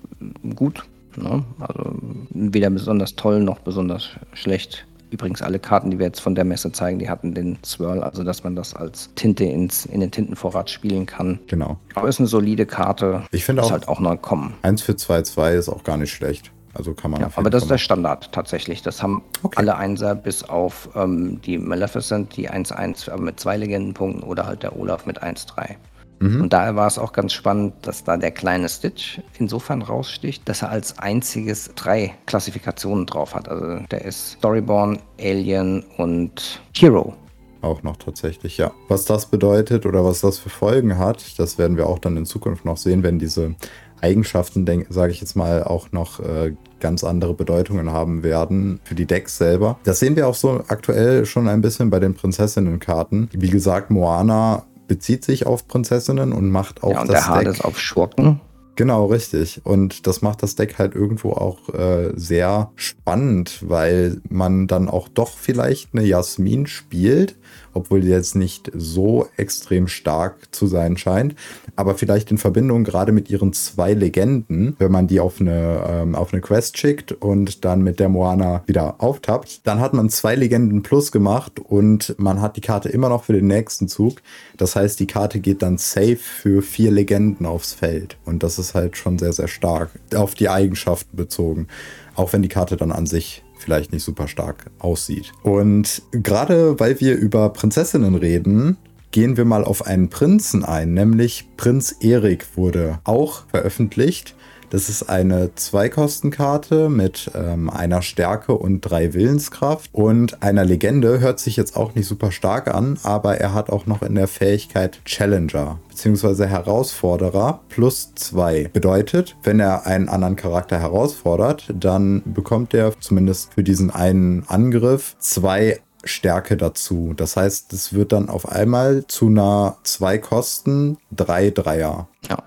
gut. Ne? Also weder besonders toll noch besonders schlecht. Übrigens, alle Karten, die wir jetzt von der Messe zeigen, die hatten den Swirl, also dass man das als Tinte ins, in den Tintenvorrat spielen kann. Genau. Aber ist eine solide Karte. Ich finde auch. halt auch noch kommen. 1 für 2-2 ist auch gar nicht schlecht. Also kann man. Ja, aber das ist der Standard tatsächlich. Das haben okay. alle Einser bis auf ähm, die Maleficent, die 1-1 äh, mit zwei Legendenpunkten oder halt der Olaf mit 1-3. Mhm. Und daher war es auch ganz spannend, dass da der kleine Stitch insofern raussticht, dass er als einziges drei Klassifikationen drauf hat. Also der ist Storyborn, Alien und Hero. Auch noch tatsächlich, ja. Was das bedeutet oder was das für Folgen hat, das werden wir auch dann in Zukunft noch sehen, wenn diese Eigenschaften, sage ich jetzt mal, auch noch äh, ganz andere Bedeutungen haben werden für die Decks selber. Das sehen wir auch so aktuell schon ein bisschen bei den Prinzessinnenkarten. Wie gesagt, Moana bezieht sich auf Prinzessinnen und macht auch ja, und das der Deck. ist auf Schurken. Genau, richtig. Und das macht das Deck halt irgendwo auch äh, sehr spannend, weil man dann auch doch vielleicht eine Jasmin spielt, obwohl sie jetzt nicht so extrem stark zu sein scheint. Aber vielleicht in Verbindung gerade mit ihren zwei Legenden, wenn man die auf eine, ähm, auf eine Quest schickt und dann mit der Moana wieder auftappt, dann hat man zwei Legenden plus gemacht und man hat die Karte immer noch für den nächsten Zug. Das heißt, die Karte geht dann safe für vier Legenden aufs Feld. Und das ist halt schon sehr, sehr stark auf die Eigenschaften bezogen. Auch wenn die Karte dann an sich vielleicht nicht super stark aussieht. Und gerade weil wir über Prinzessinnen reden, gehen wir mal auf einen Prinzen ein, nämlich Prinz Erik wurde auch veröffentlicht. Das ist eine Zweikostenkarte mit ähm, einer Stärke und drei Willenskraft und einer Legende. Hört sich jetzt auch nicht super stark an, aber er hat auch noch in der Fähigkeit Challenger bzw. Herausforderer plus zwei. Bedeutet, wenn er einen anderen Charakter herausfordert, dann bekommt er zumindest für diesen einen Angriff zwei Stärke dazu. Das heißt, es wird dann auf einmal zu einer zwei Kosten drei Dreier. Ja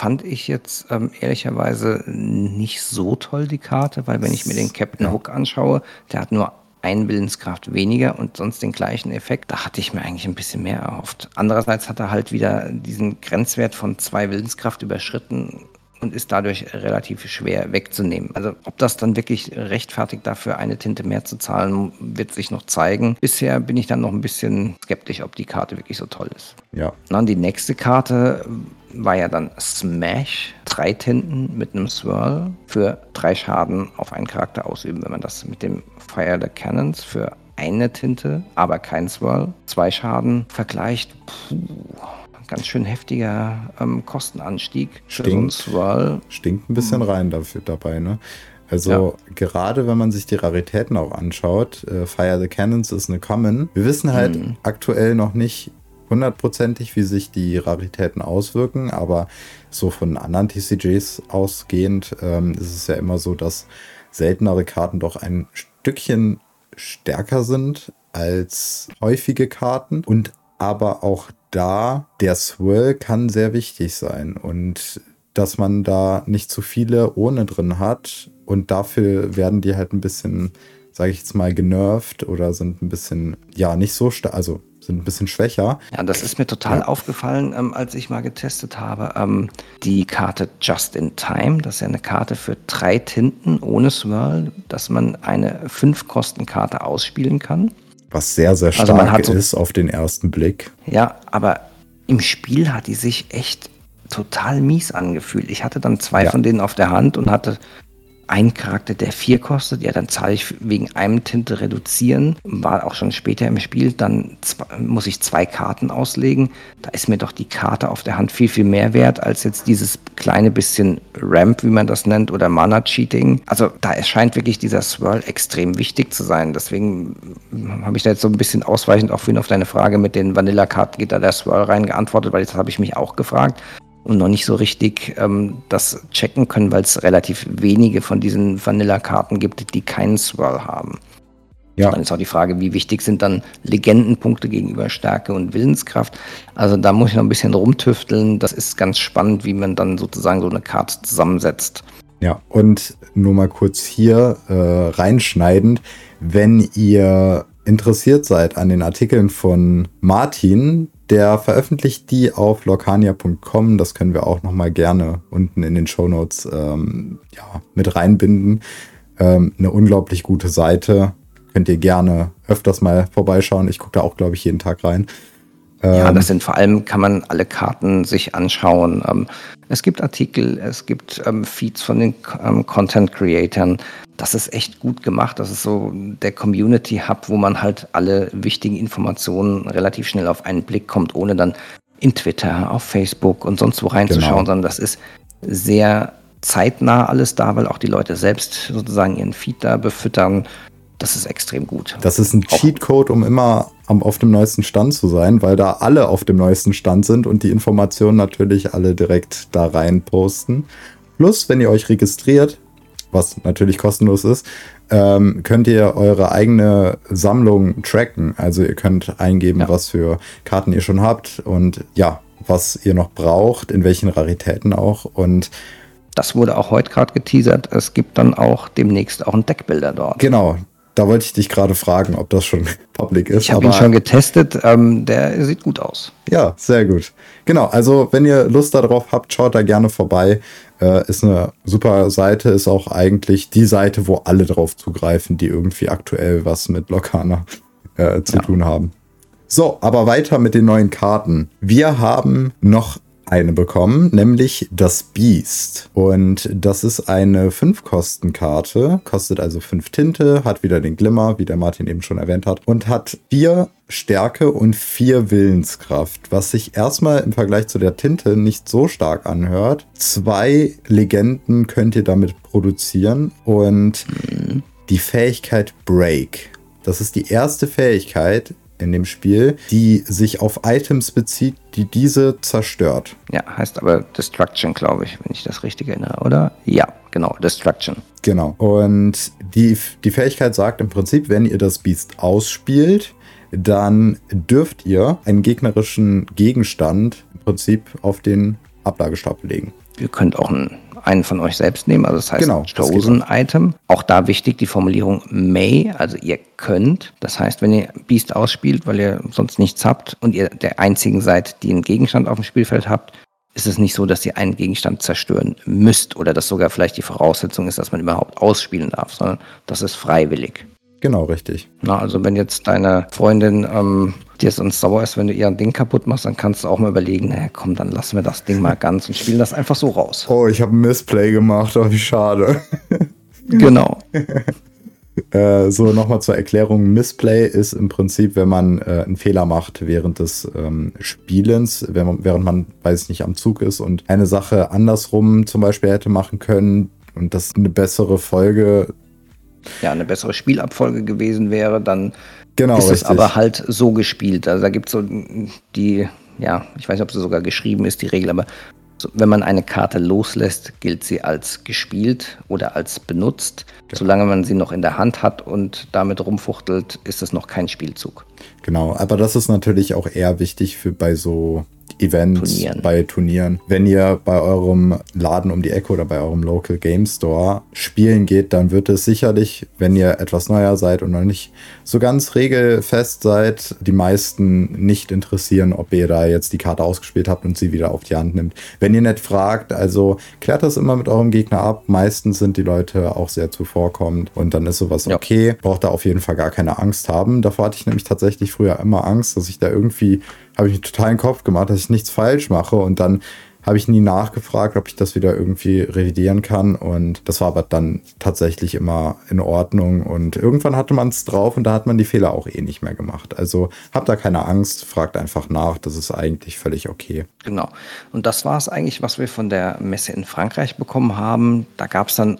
fand ich jetzt ähm, ehrlicherweise nicht so toll, die Karte, weil wenn ich mir den Captain Hook anschaue, der hat nur ein Willenskraft weniger und sonst den gleichen Effekt. Da hatte ich mir eigentlich ein bisschen mehr erhofft. Andererseits hat er halt wieder diesen Grenzwert von zwei Willenskraft überschritten und ist dadurch relativ schwer wegzunehmen. Also ob das dann wirklich rechtfertigt dafür eine Tinte mehr zu zahlen, wird sich noch zeigen. Bisher bin ich dann noch ein bisschen skeptisch, ob die Karte wirklich so toll ist. Ja. Dann die nächste Karte war ja dann Smash. Drei Tinten mit einem Swirl für drei Schaden auf einen Charakter ausüben. Wenn man das mit dem Fire the Cannons für eine Tinte, aber kein Swirl, zwei Schaden vergleicht, puh, ganz schön heftiger ähm, Kostenanstieg stinkt, Swirl. Stinkt ein bisschen rein dafür, dabei, ne? Also ja. gerade wenn man sich die Raritäten auch anschaut, äh, Fire the Cannons ist eine Common. Wir wissen halt mhm. aktuell noch nicht hundertprozentig, wie sich die Raritäten auswirken, aber so von anderen TCGs ausgehend ähm, ist es ja immer so, dass seltenere Karten doch ein Stückchen stärker sind als häufige Karten. Und aber auch da der Swirl kann sehr wichtig sein. Und dass man da nicht zu viele ohne drin hat und dafür werden die halt ein bisschen, sage ich jetzt mal, genervt oder sind ein bisschen, ja, nicht so stark, also sind ein bisschen schwächer. Ja, das ist mir total ja. aufgefallen, ähm, als ich mal getestet habe. Ähm, die Karte Just in Time, das ist ja eine Karte für drei Tinten ohne Swirl, dass man eine Fünf-Kosten-Karte ausspielen kann. Was sehr, sehr stark also ist so, auf den ersten Blick. Ja, aber im Spiel hat die sich echt total mies angefühlt. Ich hatte dann zwei ja. von denen auf der Hand und hatte ein Charakter, der vier kostet, ja, dann zahle ich wegen einem Tinte reduzieren. War auch schon später im Spiel, dann muss ich zwei Karten auslegen. Da ist mir doch die Karte auf der Hand viel, viel mehr wert als jetzt dieses kleine bisschen Ramp, wie man das nennt, oder Mana-Cheating. Also da erscheint wirklich dieser Swirl extrem wichtig zu sein. Deswegen habe ich da jetzt so ein bisschen ausweichend auch vorhin auf deine Frage mit den Vanilla-Karten geht da der Swirl rein geantwortet, weil das habe ich mich auch gefragt und noch nicht so richtig ähm, das checken können, weil es relativ wenige von diesen Vanilla-Karten gibt, die keinen Swirl haben. Ja. Dann ist auch die Frage, wie wichtig sind dann Legendenpunkte gegenüber Stärke und Willenskraft. Also da muss ich noch ein bisschen rumtüfteln. Das ist ganz spannend, wie man dann sozusagen so eine Karte zusammensetzt. Ja, und nur mal kurz hier äh, reinschneidend, wenn ihr interessiert seid an den Artikeln von Martin, der veröffentlicht die auf locania.com. Das können wir auch noch mal gerne unten in den Show Notes ähm, ja, mit reinbinden. Ähm, eine unglaublich gute Seite. Könnt ihr gerne öfters mal vorbeischauen. Ich gucke da auch, glaube ich, jeden Tag rein. ja, ähm, das sind vor allem, kann man alle Karten sich anschauen. Ähm, es gibt Artikel, es gibt ähm, Feeds von den ähm, Content-Creatern. Das ist echt gut gemacht. Das ist so der Community-Hub, wo man halt alle wichtigen Informationen relativ schnell auf einen Blick kommt, ohne dann in Twitter, auf Facebook und sonst wo reinzuschauen, genau. sondern das ist sehr zeitnah alles da, weil auch die Leute selbst sozusagen ihren Feed da befüttern. Das ist extrem gut. Das ist ein Cheatcode, um immer auf dem neuesten Stand zu sein, weil da alle auf dem neuesten Stand sind und die Informationen natürlich alle direkt da rein posten. Plus, wenn ihr euch registriert, was natürlich kostenlos ist, ähm, könnt ihr eure eigene Sammlung tracken. Also ihr könnt eingeben, ja. was für Karten ihr schon habt und ja, was ihr noch braucht, in welchen Raritäten auch. Und das wurde auch heute gerade geteasert. Es gibt dann auch demnächst auch einen Deckbilder dort. Genau, da wollte ich dich gerade fragen, ob das schon public ist. Ich habe ihn schon getestet. Ähm, der sieht gut aus. Ja, sehr gut. Genau, also wenn ihr Lust darauf habt, schaut da gerne vorbei. Äh, ist eine super Seite, ist auch eigentlich die Seite, wo alle drauf zugreifen, die irgendwie aktuell was mit Lokana äh, zu ja. tun haben. So, aber weiter mit den neuen Karten. Wir haben noch eine bekommen, nämlich das Beast. Und das ist eine 5-Kosten-Karte, kostet also 5 Tinte, hat wieder den Glimmer, wie der Martin eben schon erwähnt hat, und hat 4 Stärke und 4 Willenskraft, was sich erstmal im Vergleich zu der Tinte nicht so stark anhört. Zwei Legenden könnt ihr damit produzieren und die Fähigkeit Break. Das ist die erste Fähigkeit, in dem Spiel, die sich auf Items bezieht, die diese zerstört. Ja, heißt aber Destruction, glaube ich, wenn ich das richtig erinnere, oder? Ja, genau, Destruction. Genau. Und die, die Fähigkeit sagt im Prinzip, wenn ihr das Beast ausspielt, dann dürft ihr einen gegnerischen Gegenstand im Prinzip auf den Ablagestapel legen. Ihr könnt auch einen einen von euch selbst nehmen, also das heißt genau, Chosen Item. Auch da wichtig die Formulierung may, also ihr könnt. Das heißt, wenn ihr Beast ausspielt, weil ihr sonst nichts habt und ihr der einzigen seid, die einen Gegenstand auf dem Spielfeld habt, ist es nicht so, dass ihr einen Gegenstand zerstören müsst oder dass sogar vielleicht die Voraussetzung ist, dass man überhaupt ausspielen darf, sondern das ist freiwillig. Genau, richtig. Na, also wenn jetzt deine Freundin ähm, dir sonst sauer ist, wenn du ihr Ding kaputt machst, dann kannst du auch mal überlegen, naja, komm, dann lassen wir das Ding mal ganz und spielen das einfach so raus. Oh, ich habe ein Missplay gemacht, oh, wie schade. genau. äh, so, nochmal zur Erklärung. Missplay ist im Prinzip, wenn man äh, einen Fehler macht während des ähm, Spielens, wenn man, während man, weiß ich nicht, am Zug ist und eine Sache andersrum zum Beispiel hätte machen können und das eine bessere Folge ja, eine bessere Spielabfolge gewesen wäre, dann genau, ist richtig. es aber halt so gespielt. Also da gibt es so die, ja, ich weiß nicht, ob sie sogar geschrieben ist, die Regel, aber so, wenn man eine Karte loslässt, gilt sie als gespielt oder als benutzt. Ja. Solange man sie noch in der Hand hat und damit rumfuchtelt, ist es noch kein Spielzug. Genau, aber das ist natürlich auch eher wichtig für bei so Events, Turnieren. bei Turnieren. Wenn ihr bei eurem Laden um die Ecke oder bei eurem Local Game Store spielen geht, dann wird es sicherlich, wenn ihr etwas neuer seid und noch nicht so ganz regelfest seid, die meisten nicht interessieren, ob ihr da jetzt die Karte ausgespielt habt und sie wieder auf die Hand nimmt. Wenn ihr nicht fragt, also klärt das immer mit eurem Gegner ab. Meistens sind die Leute auch sehr zuvorkommend und dann ist sowas ja. okay. Braucht da auf jeden Fall gar keine Angst haben. Davor hatte ich nämlich tatsächlich früher immer Angst, dass ich da irgendwie habe ich mir total den Kopf gemacht, dass ich nichts falsch mache und dann habe ich nie nachgefragt, ob ich das wieder irgendwie revidieren kann und das war aber dann tatsächlich immer in Ordnung und irgendwann hatte man es drauf und da hat man die Fehler auch eh nicht mehr gemacht. Also habt da keine Angst, fragt einfach nach, das ist eigentlich völlig okay. Genau. Und das war es eigentlich, was wir von der Messe in Frankreich bekommen haben. Da gab es dann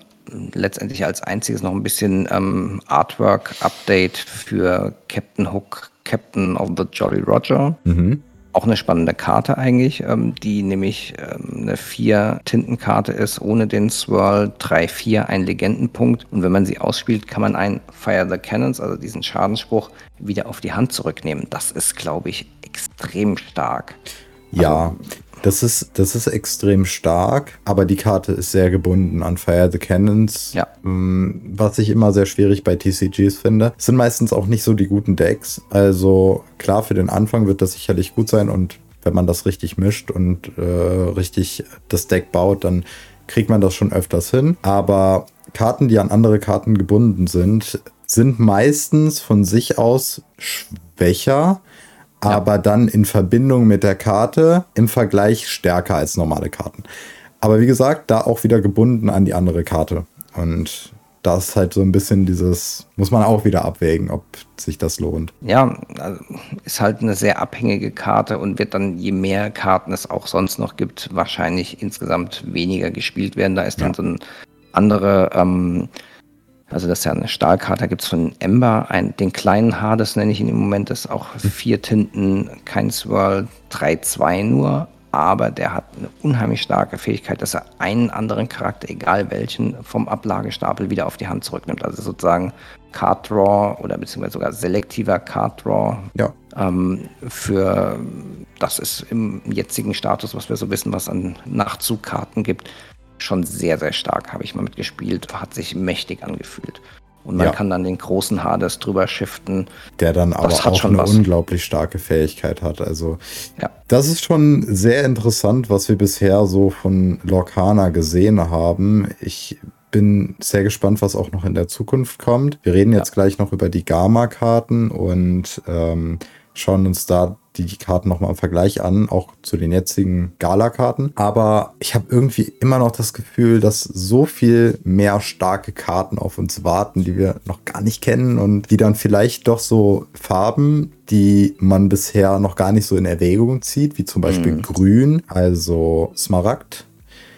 letztendlich als einziges noch ein bisschen ähm, Artwork-Update für Captain Hook, Captain of the Jolly Roger. Mhm. Auch eine spannende Karte eigentlich, ähm, die nämlich ähm, eine Vier-Tintenkarte ist, ohne den Swirl, 3-4, ein Legendenpunkt. Und wenn man sie ausspielt, kann man einen Fire the Cannons, also diesen Schadensspruch, wieder auf die Hand zurücknehmen. Das ist, glaube ich, extrem stark. Ja, also, das ist, das ist extrem stark, aber die Karte ist sehr gebunden an Fire the Cannons. Ja. Mm, was ich immer sehr schwierig bei TCGs finde. Es sind meistens auch nicht so die guten Decks. Also klar, für den Anfang wird das sicherlich gut sein und wenn man das richtig mischt und äh, richtig das Deck baut, dann kriegt man das schon öfters hin. Aber Karten, die an andere Karten gebunden sind, sind meistens von sich aus schwächer aber ja. dann in Verbindung mit der Karte im Vergleich stärker als normale Karten. Aber wie gesagt, da auch wieder gebunden an die andere Karte. Und das ist halt so ein bisschen dieses, muss man auch wieder abwägen, ob sich das lohnt. Ja, also ist halt eine sehr abhängige Karte und wird dann, je mehr Karten es auch sonst noch gibt, wahrscheinlich insgesamt weniger gespielt werden. Da ist dann ja. so ein andere, ähm, also das ist ja eine Stahlkarte, da gibt es von Ember ein, den kleinen Hades nenne ich ihn im Moment, das ist auch vier Tinten, kein Swirl, 3-2 nur, aber der hat eine unheimlich starke Fähigkeit, dass er einen anderen Charakter, egal welchen, vom Ablagestapel wieder auf die Hand zurücknimmt. Also sozusagen Card Draw oder beziehungsweise sogar selektiver Card Draw. Ja. Ähm, für das ist im jetzigen Status, was wir so wissen, was an Nachzugkarten gibt, schon sehr, sehr stark. Habe ich mal mitgespielt, hat sich mächtig angefühlt. Und man ja. kann dann den großen Hades drüber shiften. Der dann aber auch eine was. unglaublich starke Fähigkeit hat. Also ja. das ist schon sehr interessant, was wir bisher so von Lorcana gesehen haben. Ich bin sehr gespannt, was auch noch in der Zukunft kommt. Wir reden jetzt ja. gleich noch über die Gamma-Karten und ähm, schauen uns da die, die Karten nochmal im Vergleich an, auch zu den jetzigen Gala-Karten. Aber ich habe irgendwie immer noch das Gefühl, dass so viel mehr starke Karten auf uns warten, die wir noch gar nicht kennen und die dann vielleicht doch so Farben, die man bisher noch gar nicht so in Erwägung zieht, wie zum Beispiel mhm. Grün, also Smaragd,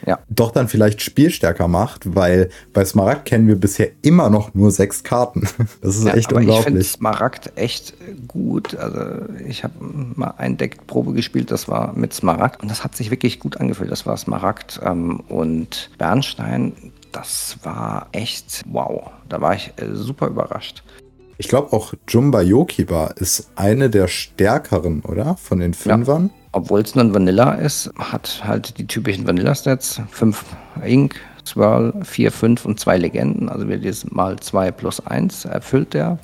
ja. doch dann vielleicht spielstärker macht, weil bei Smaragd kennen wir bisher immer noch nur sechs Karten. Das ist ja, echt aber unglaublich. Ich finde Smaragd echt gut. Also ich habe mal ein Deck Probe gespielt, das war mit Smaragd und das hat sich wirklich gut angefühlt. Das war Smaragd ähm, und Bernstein. Das war echt wow. Da war ich äh, super überrascht. Ich glaube auch Jumba Yokiba ist eine der stärkeren, oder? Von den Fünfern. Ja obwohl es nur ein Vanilla ist, hat halt die typischen Vanilla-Stats. 5 Ink, Swirl, 4, 5 und 2 Legenden. Also wir dieses mal 2 plus 1 erfüllt der.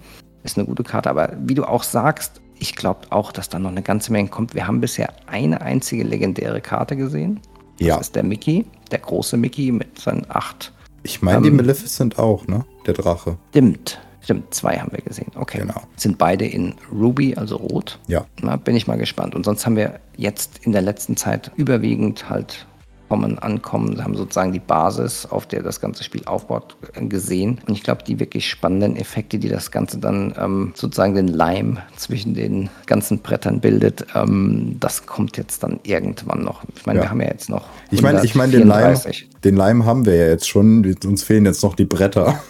Ist eine gute Karte. Aber wie du auch sagst, ich glaube auch, dass da noch eine ganze Menge kommt. Wir haben bisher eine einzige legendäre Karte gesehen. Das ja. ist der Mickey, der große Mickey mit seinen 8. Ich meine, ähm, die Maleficent auch, ne? Der Drache. Stimmt. Stimmt, zwei haben wir gesehen. Okay. Genau. Sind beide in Ruby, also rot. Ja. Na, bin ich mal gespannt. Und sonst haben wir jetzt in der letzten Zeit überwiegend halt kommen, ankommen, haben sozusagen die Basis, auf der das ganze Spiel aufbaut, gesehen. Und ich glaube, die wirklich spannenden Effekte, die das Ganze dann ähm, sozusagen den Leim zwischen den ganzen Brettern bildet, ähm, das kommt jetzt dann irgendwann noch. Ich meine, ja. wir haben ja jetzt noch. Ich meine, ich meine, den Leim, den Leim haben wir ja jetzt schon. Uns fehlen jetzt noch die Bretter.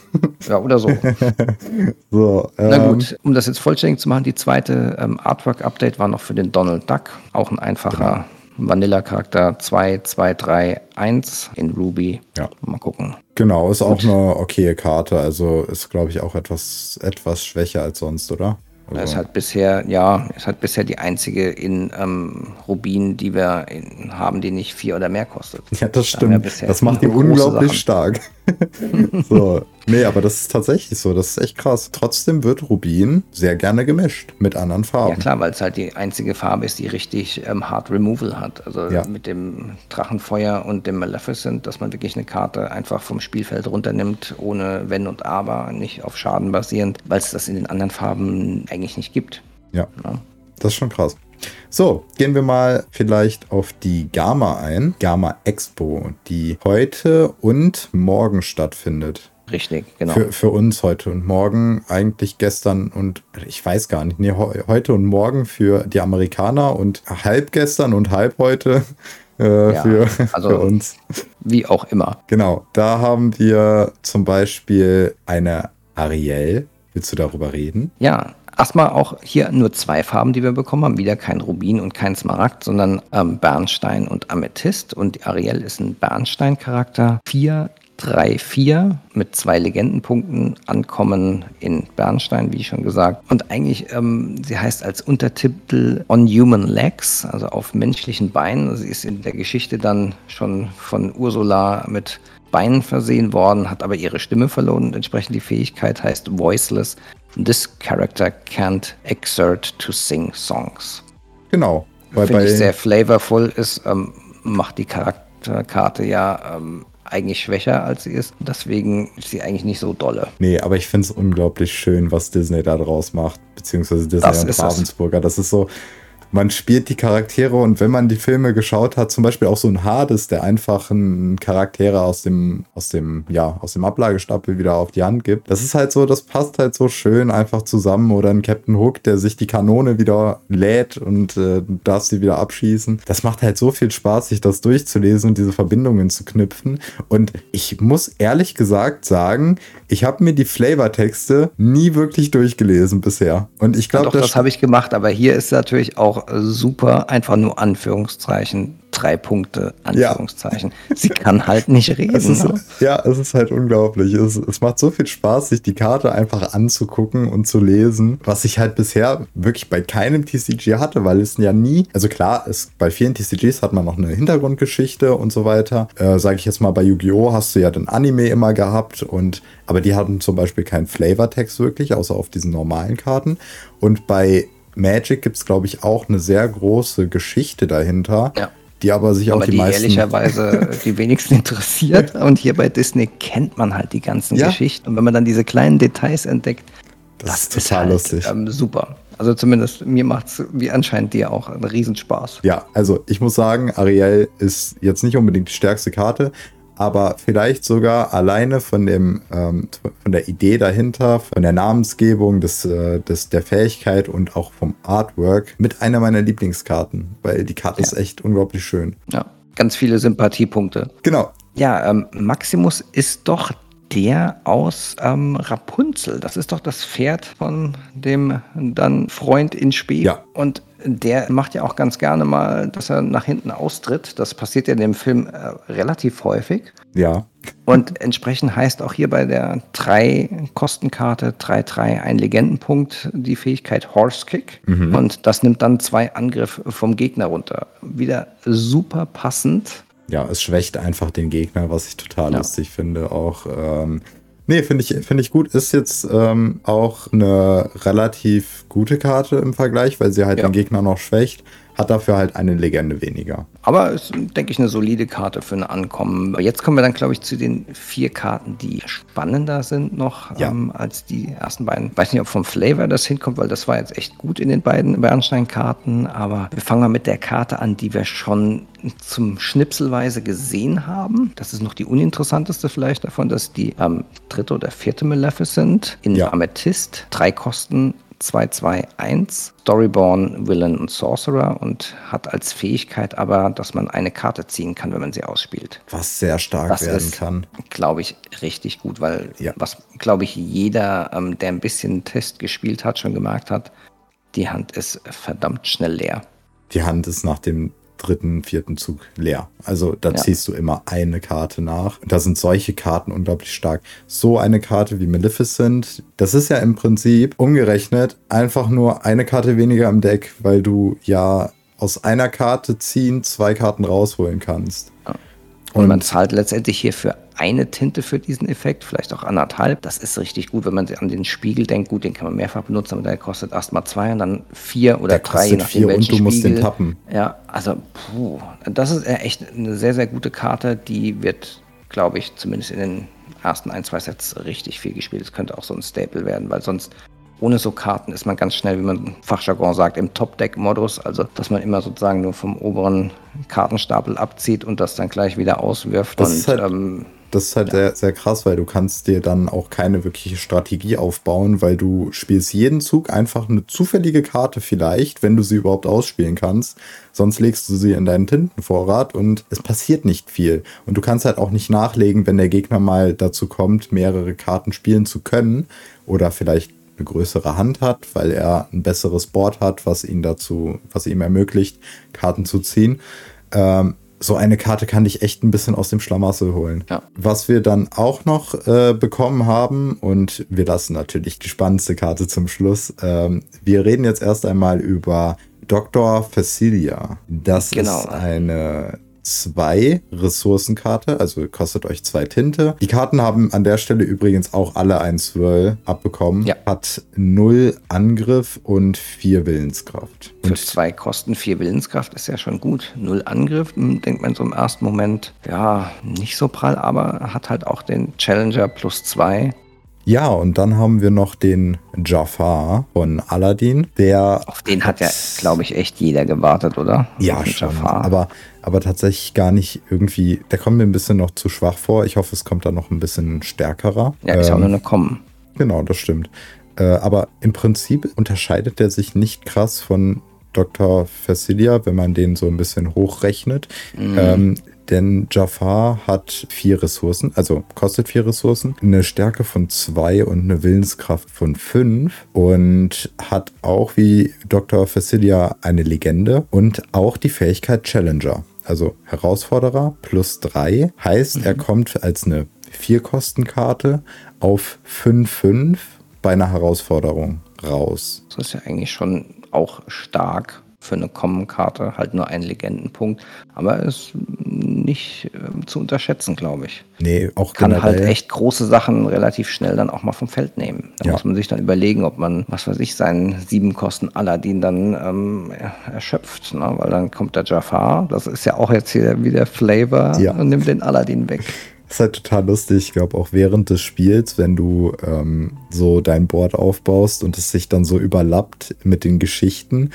Ja, oder so. so ähm, Na gut, um das jetzt vollständig zu machen, die zweite ähm, Artwork-Update war noch für den Donald Duck. Auch ein einfacher genau. Vanilla-Charakter 2, 2, 3, 1 in Ruby. Ja. Mal gucken. Genau, ist Gut. auch eine okaye Karte. Also ist, glaube ich, auch etwas, etwas schwächer als sonst, oder? Also. ist halt bisher, ja, ist halt bisher die einzige in ähm, Rubin, die wir in, haben, die nicht vier oder mehr kostet. Ja, das stimmt. Das macht ihn unglaublich Sachen. stark. so, Nee, aber das ist tatsächlich so. Das ist echt krass. Trotzdem wird Rubin sehr gerne gemischt mit anderen Farben. Ja, klar, weil es halt die einzige Farbe ist, die richtig ähm, Hard Removal hat. Also ja. mit dem Drachenfeuer und dem Maleficent, dass man wirklich eine Karte einfach vom Spielfeld runternimmt, ohne Wenn und Aber, nicht auf Schaden basierend, weil es das in den anderen Farben eigentlich nicht gibt. ja. ja. Das ist schon krass. So, gehen wir mal vielleicht auf die Gamma ein. Gamma Expo, die heute und morgen stattfindet. Richtig, genau. Für, für uns heute und morgen, eigentlich gestern und ich weiß gar nicht, nee, heute und morgen für die Amerikaner und halb gestern und halb heute äh, ja, für, also für uns. Wie auch immer. Genau, da haben wir zum Beispiel eine Ariel. Willst du darüber reden? Ja, Erstmal auch hier nur zwei Farben, die wir bekommen haben. Wieder kein Rubin und kein Smaragd, sondern ähm, Bernstein und Amethyst. Und Ariel ist ein Bernstein-Charakter. Vier 3-4 mit zwei Legendenpunkten ankommen in Bernstein, wie schon gesagt. Und eigentlich, ähm, sie heißt als Untertitel On Human Legs, also auf menschlichen Beinen. Sie ist in der Geschichte dann schon von Ursula mit Beinen versehen worden, hat aber ihre Stimme verloren und entsprechend die Fähigkeit heißt Voiceless. This character can't exert to sing songs. Genau. Weil Finde ich sehr flavorful ist, ähm, macht die Charakterkarte ja ähm, eigentlich schwächer als sie ist. Deswegen ist sie eigentlich nicht so dolle. Nee, aber ich finde es unglaublich schön, was Disney da draus macht, beziehungsweise Disney das und Ravensburger. Das ist so, man spielt die Charaktere und wenn man die Filme geschaut hat, zum Beispiel auch so ein Hades, der einfach einen Charaktere aus dem, aus dem, ja, aus dem Ablagestapel wieder auf die Hand gibt. Das ist halt so, das passt halt so schön einfach zusammen. Oder ein Captain Hook, der sich die Kanone wieder lädt und äh, darf sie wieder abschießen. Das macht halt so viel Spaß, sich das durchzulesen und diese Verbindungen zu knüpfen. Und ich muss ehrlich gesagt sagen, ich habe mir die Flavortexte nie wirklich durchgelesen bisher. Und ich glaube, ja, das, das habe ich gemacht, aber hier ist natürlich auch super, einfach nur Anführungszeichen drei Punkte, Anführungszeichen. Ja. Sie kann halt nicht reden. Es ist, ne? Ja, es ist halt unglaublich. Es, es macht so viel Spaß, sich die Karte einfach anzugucken und zu lesen, was ich halt bisher wirklich bei keinem TCG hatte, weil es ja nie, also klar, es, bei vielen TCGs hat man noch eine Hintergrundgeschichte und so weiter. Äh, Sage ich jetzt mal, bei Yu-Gi-Oh! hast du ja den Anime immer gehabt und aber die hatten zum Beispiel keinen Flavortext wirklich, außer auf diesen normalen Karten. Und bei Magic gibt es, glaube ich, auch eine sehr große Geschichte dahinter. Ja die aber sich aber auch die, die meisten ehrlicherweise die wenigsten interessiert. Und hier bei Disney kennt man halt die ganzen ja. Geschichten. Und wenn man dann diese kleinen Details entdeckt, das, das ist total halt, lustig. Ähm, super. Also zumindest mir macht es wie anscheinend dir auch einen Riesenspaß. Ja, also ich muss sagen, Ariel ist jetzt nicht unbedingt die stärkste Karte, aber vielleicht sogar alleine von dem ähm, von der Idee dahinter, von der Namensgebung, des, äh, des, der Fähigkeit und auch vom Artwork mit einer meiner Lieblingskarten, weil die Karte ja. ist echt unglaublich schön. Ja, ganz viele Sympathiepunkte. Genau. Ja, ähm, Maximus ist doch der aus ähm, Rapunzel. Das ist doch das Pferd von dem dann Freund in Spee. Ja. Und der macht ja auch ganz gerne mal, dass er nach hinten austritt. Das passiert ja in dem Film äh, relativ häufig. Ja. Und entsprechend heißt auch hier bei der 3-Kostenkarte 3-3 ein Legendenpunkt die Fähigkeit Horse Kick. Mhm. Und das nimmt dann zwei Angriffe vom Gegner runter. Wieder super passend ja, es schwächt einfach den Gegner, was ich total ja. lustig finde. Auch, ähm, nee, finde ich, finde ich gut. Ist jetzt ähm, auch eine relativ gute Karte im Vergleich, weil sie halt ja. den Gegner noch schwächt hat dafür halt eine Legende weniger. Aber ist, denke ich, eine solide Karte für ein Ankommen. Jetzt kommen wir dann, glaube ich, zu den vier Karten, die spannender sind noch ja. ähm, als die ersten beiden. Ich weiß nicht, ob vom Flavor das hinkommt, weil das war jetzt echt gut in den beiden Bernstein-Karten. Aber wir fangen mal mit der Karte an, die wir schon zum Schnipselweise gesehen haben. Das ist noch die uninteressanteste vielleicht davon, dass die ähm, dritte oder vierte Maleficent in ja. Amethyst, drei Kosten 221 Storyborn, Villain und Sorcerer und hat als Fähigkeit aber, dass man eine Karte ziehen kann, wenn man sie ausspielt. Was sehr stark das werden ist, kann. Glaube ich, richtig gut, weil ja. was, glaube ich, jeder, ähm, der ein bisschen Test gespielt hat, schon gemerkt hat, die Hand ist verdammt schnell leer. Die Hand ist nach dem dritten, vierten Zug leer. Also da ja. ziehst du immer eine Karte nach. da sind solche Karten unglaublich stark. So eine Karte wie Maleficent, das ist ja im Prinzip umgerechnet einfach nur eine Karte weniger im Deck, weil du ja aus einer Karte ziehen zwei Karten rausholen kannst. Und, Und man zahlt letztendlich hier für eine Tinte für diesen Effekt, vielleicht auch anderthalb. Das ist richtig gut, wenn man an den Spiegel denkt. Gut, den kann man mehrfach benutzen, aber der kostet erstmal zwei und dann vier oder der drei, je nachdem vier und du musst den tappen. Ja, also puh, das ist echt eine sehr, sehr gute Karte. Die wird, glaube ich, zumindest in den ersten ein, zwei Sets richtig viel gespielt. Es könnte auch so ein Staple werden, weil sonst ohne so Karten ist man ganz schnell, wie man Fachjargon sagt, im Top-Deck-Modus. Also, dass man immer sozusagen nur vom oberen Kartenstapel abzieht und das dann gleich wieder auswirft. Das und, ist halt, ähm, das ist halt ja. sehr, sehr krass, weil du kannst dir dann auch keine wirkliche Strategie aufbauen, weil du spielst jeden Zug einfach eine zufällige Karte vielleicht, wenn du sie überhaupt ausspielen kannst. Sonst legst du sie in deinen Tintenvorrat und es passiert nicht viel. Und du kannst halt auch nicht nachlegen, wenn der Gegner mal dazu kommt, mehrere Karten spielen zu können oder vielleicht eine größere Hand hat, weil er ein besseres Board hat, was ihn dazu, was ihm ermöglicht, Karten zu ziehen. Ähm, so eine Karte kann dich echt ein bisschen aus dem Schlamassel holen. Ja. Was wir dann auch noch äh, bekommen haben, und wir lassen natürlich die spannendste Karte zum Schluss. Ähm, wir reden jetzt erst einmal über Dr. Facilia. Das genau. ist eine zwei Ressourcenkarte, also kostet euch zwei Tinte. Die Karten haben an der Stelle übrigens auch alle ein Swirl abbekommen. Ja. Hat null Angriff und vier Willenskraft. Für Und zwei Kosten, vier Willenskraft ist ja schon gut. Null Angriff, hm, denkt man so im ersten Moment, ja, nicht so prall, aber hat halt auch den Challenger plus zwei. Ja, und dann haben wir noch den Jafar von Aladdin, der Auf den hat ja, glaube ich, echt jeder gewartet, oder? Ja, schon. Jafar. Aber, aber tatsächlich gar nicht irgendwie. Der kommt mir ein bisschen noch zu schwach vor. Ich hoffe, es kommt da noch ein bisschen stärkerer. ja, ist ja auch Ähm, nur eine Kommen. Genau, das stimmt. Äh, aber im Prinzip unterscheidet er sich nicht krass von Dr. Facilia, wenn man den so ein bisschen hochrechnet. Ähm, denn Jafar hat vier Ressourcen, also kostet vier Ressourcen, eine Stärke von zwei und eine Willenskraft von fünf und hat auch wie Dr. Facilia eine Legende und auch die Fähigkeit Challenger. Also Herausforderer plus drei heißt, er kommt als eine Vierkostenkarte auf 5-5 bei einer Herausforderung raus. Das ist ja eigentlich schon auch stark für eine Kommenkarte, halt nur ein Legendenpunkt, aber ist nicht ähm, zu unterschätzen, glaube ich. Nee, auch Kann halt generell. echt große Sachen relativ schnell dann auch mal vom Feld nehmen. Da Ja. muss man sich dann überlegen, ob man, was weiß ich, seinen sieben Kosten Aladdin dann ähm, er- erschöpft, ne? weil dann kommt der Jafar, das ist ja auch jetzt hier wieder Flavor Ja. und nimmt den Aladdin weg. Das ist halt total lustig. Ich glaube, auch während des Spiels, wenn du ähm, so dein Board aufbaust und es sich dann so überlappt mit den Geschichten,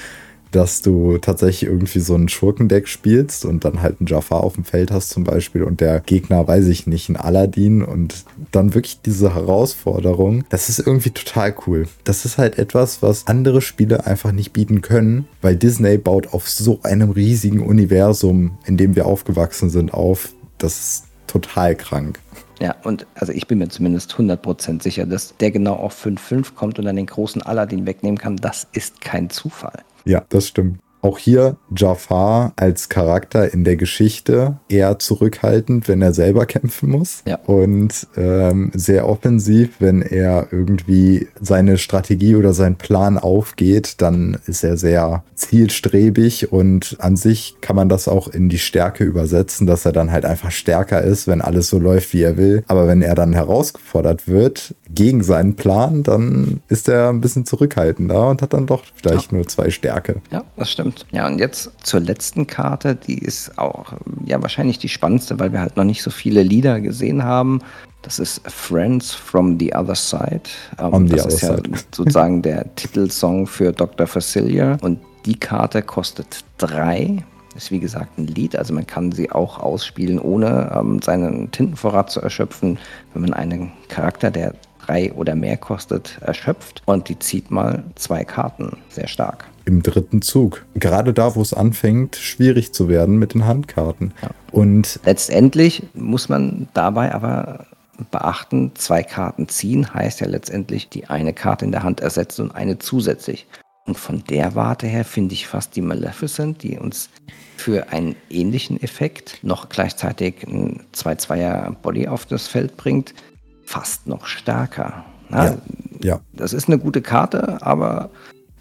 dass du tatsächlich irgendwie so ein Schurkendeck spielst und dann halt einen Jafar auf dem Feld hast zum Beispiel und der Gegner, weiß ich nicht, ein Aladdin und dann wirklich diese Herausforderung, das ist irgendwie total cool. Das ist halt etwas, was andere Spiele einfach nicht bieten können, weil Disney baut auf so einem riesigen Universum, in dem wir aufgewachsen sind, auf. Das ist total krank. Ja, und also ich bin mir zumindest 100% sicher, dass der genau auf 5-5 kommt und dann den großen Aladdin wegnehmen kann. Das ist kein Zufall. Ja, das stimmt. Auch hier Jafar als Charakter in der Geschichte eher zurückhaltend, wenn er selber kämpfen muss. Ja. Und ähm, sehr offensiv, wenn er irgendwie seine Strategie oder sein Plan aufgeht, dann ist er sehr zielstrebig und an sich kann man das auch in die Stärke übersetzen, dass er dann halt einfach stärker ist, wenn alles so läuft, wie er will. Aber wenn er dann herausgefordert wird gegen seinen Plan, dann ist er ein bisschen zurückhaltender und hat dann doch vielleicht nur zwei Stärke. Ja, das stimmt. Ja, und jetzt zur letzten Karte, die ist auch ähm, ja wahrscheinlich die spannendste, weil wir halt noch nicht so viele Lieder gesehen haben. Das ist Friends from the Other Side. Ähm, On the das ist ja Side. sozusagen der Titelsong für Dr. Facilia. Und die Karte kostet drei. Ist wie gesagt ein Lied, also man kann sie auch ausspielen, ohne ähm, seinen Tintenvorrat zu erschöpfen, wenn man einen Charakter, der drei oder mehr kostet, erschöpft. Und die zieht mal zwei Karten. Sehr stark. Im dritten Zug. Gerade da, wo es anfängt, schwierig zu werden mit den Handkarten. Ja. Und Letztendlich muss man dabei aber beachten, zwei Karten ziehen heißt ja letztendlich die eine Karte in der Hand ersetzt und eine zusätzlich. Und von der Warte her finde ich fast die Maleficent, die uns für einen ähnlichen Effekt noch gleichzeitig ein 2-2er Body auf das Feld bringt, fast noch stärker. Na, Ja. ja, das ist eine gute Karte, aber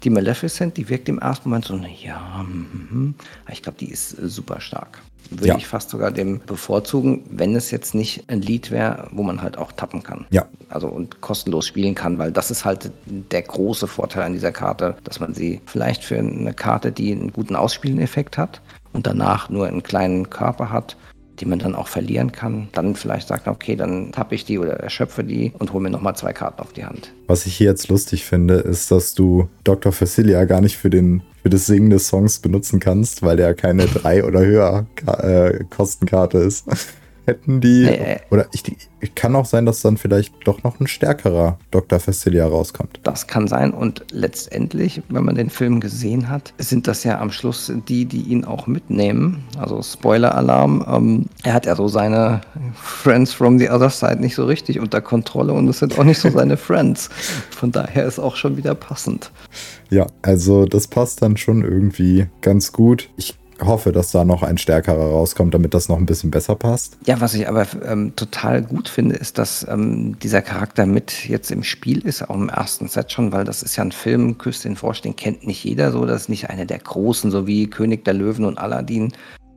die Maleficent, die wirkt im ersten Moment so, ja, hm, hm. ich glaube, die ist äh, super stark. Würde Ja. ich fast sogar dem bevorzugen, wenn es jetzt nicht ein Lied wäre, wo man halt auch tappen kann. ja, Also und kostenlos spielen kann, weil das ist halt der große Vorteil an dieser Karte, dass man sie vielleicht für eine Karte, die einen guten Ausspieleneffekt hat und danach nur einen kleinen Körper hat, die man dann auch verlieren kann, dann vielleicht sagt, okay, dann tappe ich die oder erschöpfe die und hole mir nochmal zwei Karten auf die Hand. was ich hier jetzt lustig finde, ist, dass du Dr. Facilia gar nicht für den für das Singen des Songs benutzen kannst, weil der keine drei oder höher äh, Kostenkarte ist. Hätten die äh. oder ich, ich kann auch sein, dass dann vielleicht doch noch ein stärkerer Dr. Facilia rauskommt. Das kann sein und letztendlich, wenn man den Film gesehen hat, sind das ja am Schluss die, die ihn auch mitnehmen. Also Spoiler-Alarm. Ähm, er hat ja so seine Friends from the other side nicht so richtig unter Kontrolle und es sind auch nicht so seine Friends. Von daher ist auch schon wieder passend. Ja, also das passt dann schon irgendwie ganz gut. Ich hoffe, dass da noch ein stärkerer rauskommt, damit das noch ein bisschen besser passt. Ja, was ich aber ähm, total gut finde, ist, dass ähm, dieser Charakter mit jetzt im Spiel ist, auch im ersten Set schon, weil das ist ja ein Film, Küss den Frosch, den kennt nicht jeder so, das ist nicht einer der großen, so wie König der Löwen und Aladdin,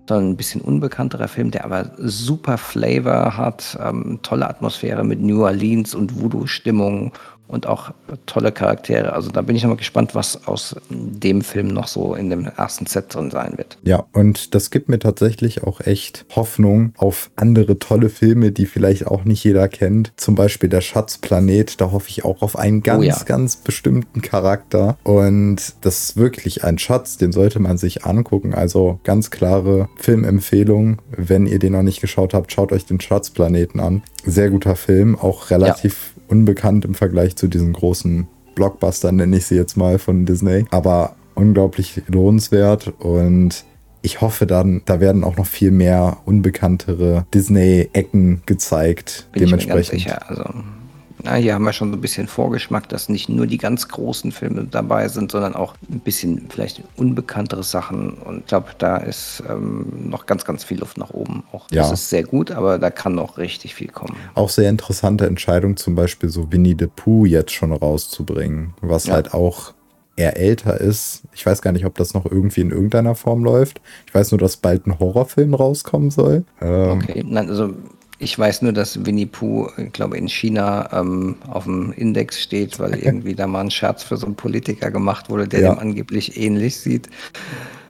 sondern ein bisschen unbekannterer Film, der aber super Flavor hat, ähm, tolle Atmosphäre mit New Orleans und Voodoo-Stimmung und auch tolle Charaktere. Also da bin ich nochmal gespannt, was aus dem Film noch so in dem ersten Set drin sein wird. Ja, und das gibt mir tatsächlich auch echt Hoffnung auf andere tolle Filme, die vielleicht auch nicht jeder kennt. Zum Beispiel der Schatzplanet, da hoffe ich auch auf einen ganz, oh ja. ganz bestimmten Charakter. Und das ist wirklich ein Schatz, den sollte man sich angucken. Also ganz klare Filmempfehlung. Wenn ihr den noch nicht geschaut habt, schaut euch den Schatzplaneten an. Sehr guter Film, auch relativ ja unbekannt im Vergleich zu diesen großen Blockbustern, nenne ich sie jetzt mal von Disney. Aber unglaublich lohnenswert und ich hoffe dann, da werden auch noch viel mehr unbekanntere Disney-Ecken gezeigt. Bin dementsprechend. Ich mir ganz sicher. Also na, hier haben wir schon so ein bisschen Vorgeschmack, dass nicht nur die ganz großen Filme dabei sind, sondern auch ein bisschen vielleicht unbekanntere Sachen. Und ich glaube, da ist ähm, noch ganz, ganz viel Luft nach oben. Auch ja. das ist sehr gut, aber da kann noch richtig viel kommen. Auch sehr interessante Entscheidung, zum Beispiel so Winnie the Pooh jetzt schon rauszubringen, was ja. halt auch eher älter ist. Ich weiß gar nicht, ob das noch irgendwie in irgendeiner Form läuft. Ich weiß nur, dass bald ein Horrorfilm rauskommen soll. Ähm, okay, Nein, also ich weiß nur, dass Winnie Pooh, ich glaube, in China ähm, auf dem Index steht, weil irgendwie da mal ein Scherz für so einen Politiker gemacht wurde, der ja. dem angeblich ähnlich sieht.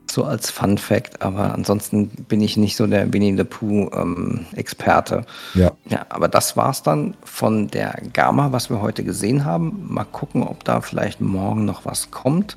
So als Fun Fact, aber ansonsten bin ich nicht so der Winnie the Pooh-Experte. Ähm, ja. ja. Aber das war's dann von der Gamma, was wir heute gesehen haben. Mal gucken, ob da vielleicht morgen noch was kommt.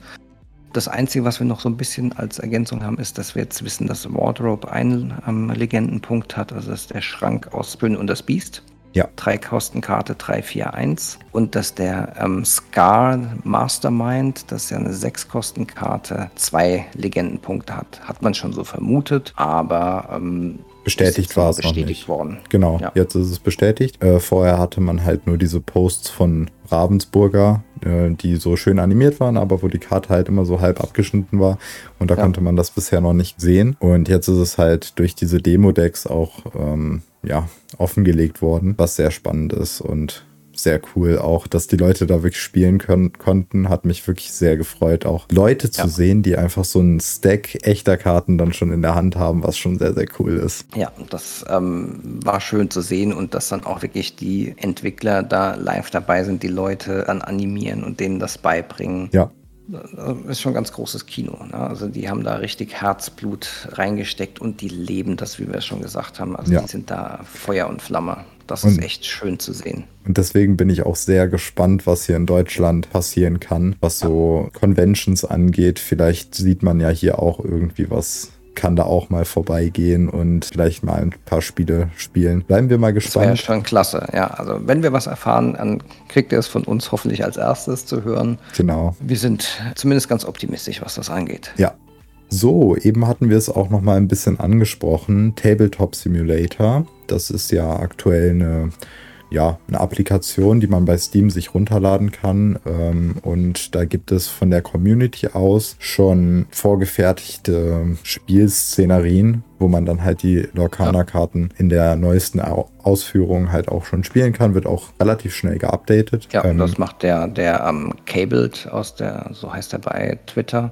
Das Einzige, was wir noch so ein bisschen als Ergänzung haben, ist, dass wir jetzt wissen, dass Wardrobe einen ähm, Legendenpunkt hat. Also das ist der Schrank aus Spin und das Biest. Ja. Drei Kostenkarte 341. Und dass der ähm, Scar Mastermind, das ist ja eine Sechs-Kostenkarte, zwei Legendenpunkte hat. Hat man schon so vermutet, aber ähm, bestätigt war es bestätigt noch nicht. worden. Genau, ja. jetzt ist es bestätigt. Äh, vorher hatte man halt nur diese Posts von Ravensburger, äh, die so schön animiert waren, aber wo die Karte halt immer so halb abgeschnitten war. Und da ja. konnte man das bisher noch nicht sehen. Und jetzt ist es halt durch diese Demo-Decks auch ähm, ja, offengelegt worden, was sehr spannend ist und sehr cool auch, dass die Leute da wirklich spielen können, konnten. Hat mich wirklich sehr gefreut, auch Leute zu ja. sehen, die einfach so einen Stack echter Karten dann schon in der Hand haben, was schon sehr, sehr cool ist. Ja, das ähm, war schön zu sehen und dass dann auch wirklich die Entwickler da live dabei sind, die Leute dann animieren und denen das beibringen. Ja. Das ist schon ein ganz großes Kino. Ne? Also die haben da richtig Herzblut reingesteckt und die leben das, wie wir schon gesagt haben. Also ja. die sind da Feuer und Flamme. Das und, ist echt schön zu sehen. Und deswegen bin ich auch sehr gespannt, was hier in Deutschland passieren kann, was so Conventions angeht. Vielleicht sieht man ja hier auch irgendwie was kann da auch mal vorbeigehen und vielleicht mal ein paar Spiele spielen. Bleiben wir mal gespannt. Das wäre ja schon klasse, ja. Also wenn wir was erfahren, dann kriegt ihr es von uns hoffentlich als erstes zu hören. Genau. Wir sind zumindest ganz optimistisch, was das angeht. Ja, so, eben hatten wir es auch noch mal ein bisschen angesprochen. Tabletop Simulator. Das ist ja aktuell eine, ja, eine Applikation, die man bei Steam sich runterladen kann. Ähm, und da gibt es von der Community aus schon vorgefertigte Spielszenerien, wo man dann halt die Lorcaner-Karten in der neuesten Ausführung halt auch schon spielen kann. Wird auch relativ schnell geupdatet. Ja, ähm, das macht der, der ähm, Cabled aus der, so heißt er bei Twitter.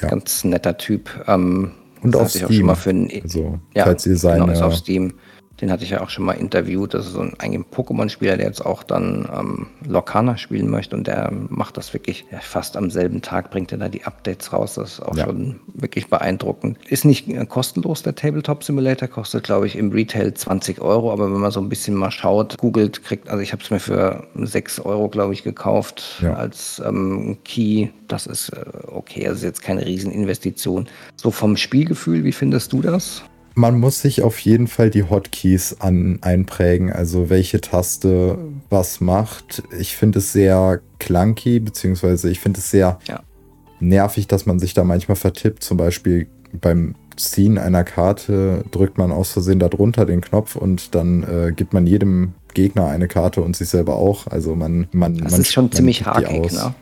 Ja. Ganz netter Typ. Ähm, und auf Steam. Auch schon mal für einen, also, ja, falls ihr seine... Genau, auf Steam. Den hatte ich ja auch schon mal interviewt. Das ist so ein, ein Pokémon-Spieler, der jetzt auch dann ähm, Lorcana spielen möchte und der macht das wirklich ja, fast am selben Tag, bringt er da die Updates raus. Das ist auch ja. schon wirklich beeindruckend. Ist nicht äh, kostenlos, der Tabletop Simulator, kostet glaube ich im Retail 20 Euro, aber wenn man so ein bisschen mal schaut, googelt, kriegt, also ich habe es mir für 6 Euro glaube ich gekauft ja. als ähm, Key. Das ist äh, okay, also jetzt keine Rieseninvestition. So vom Spielgefühl, wie findest du das? Man muss sich auf jeden Fall die Hotkeys an, einprägen, also welche Taste was macht. Ich finde es sehr clunky, beziehungsweise ich finde es sehr ja. nervig, dass man sich da manchmal vertippt. Zum Beispiel beim Ziehen einer Karte drückt man aus Versehen darunter den Knopf und dann äh, gibt man jedem Gegner eine Karte und sich selber auch. Also man, man, das man ist schon ziemlich hakig, ne?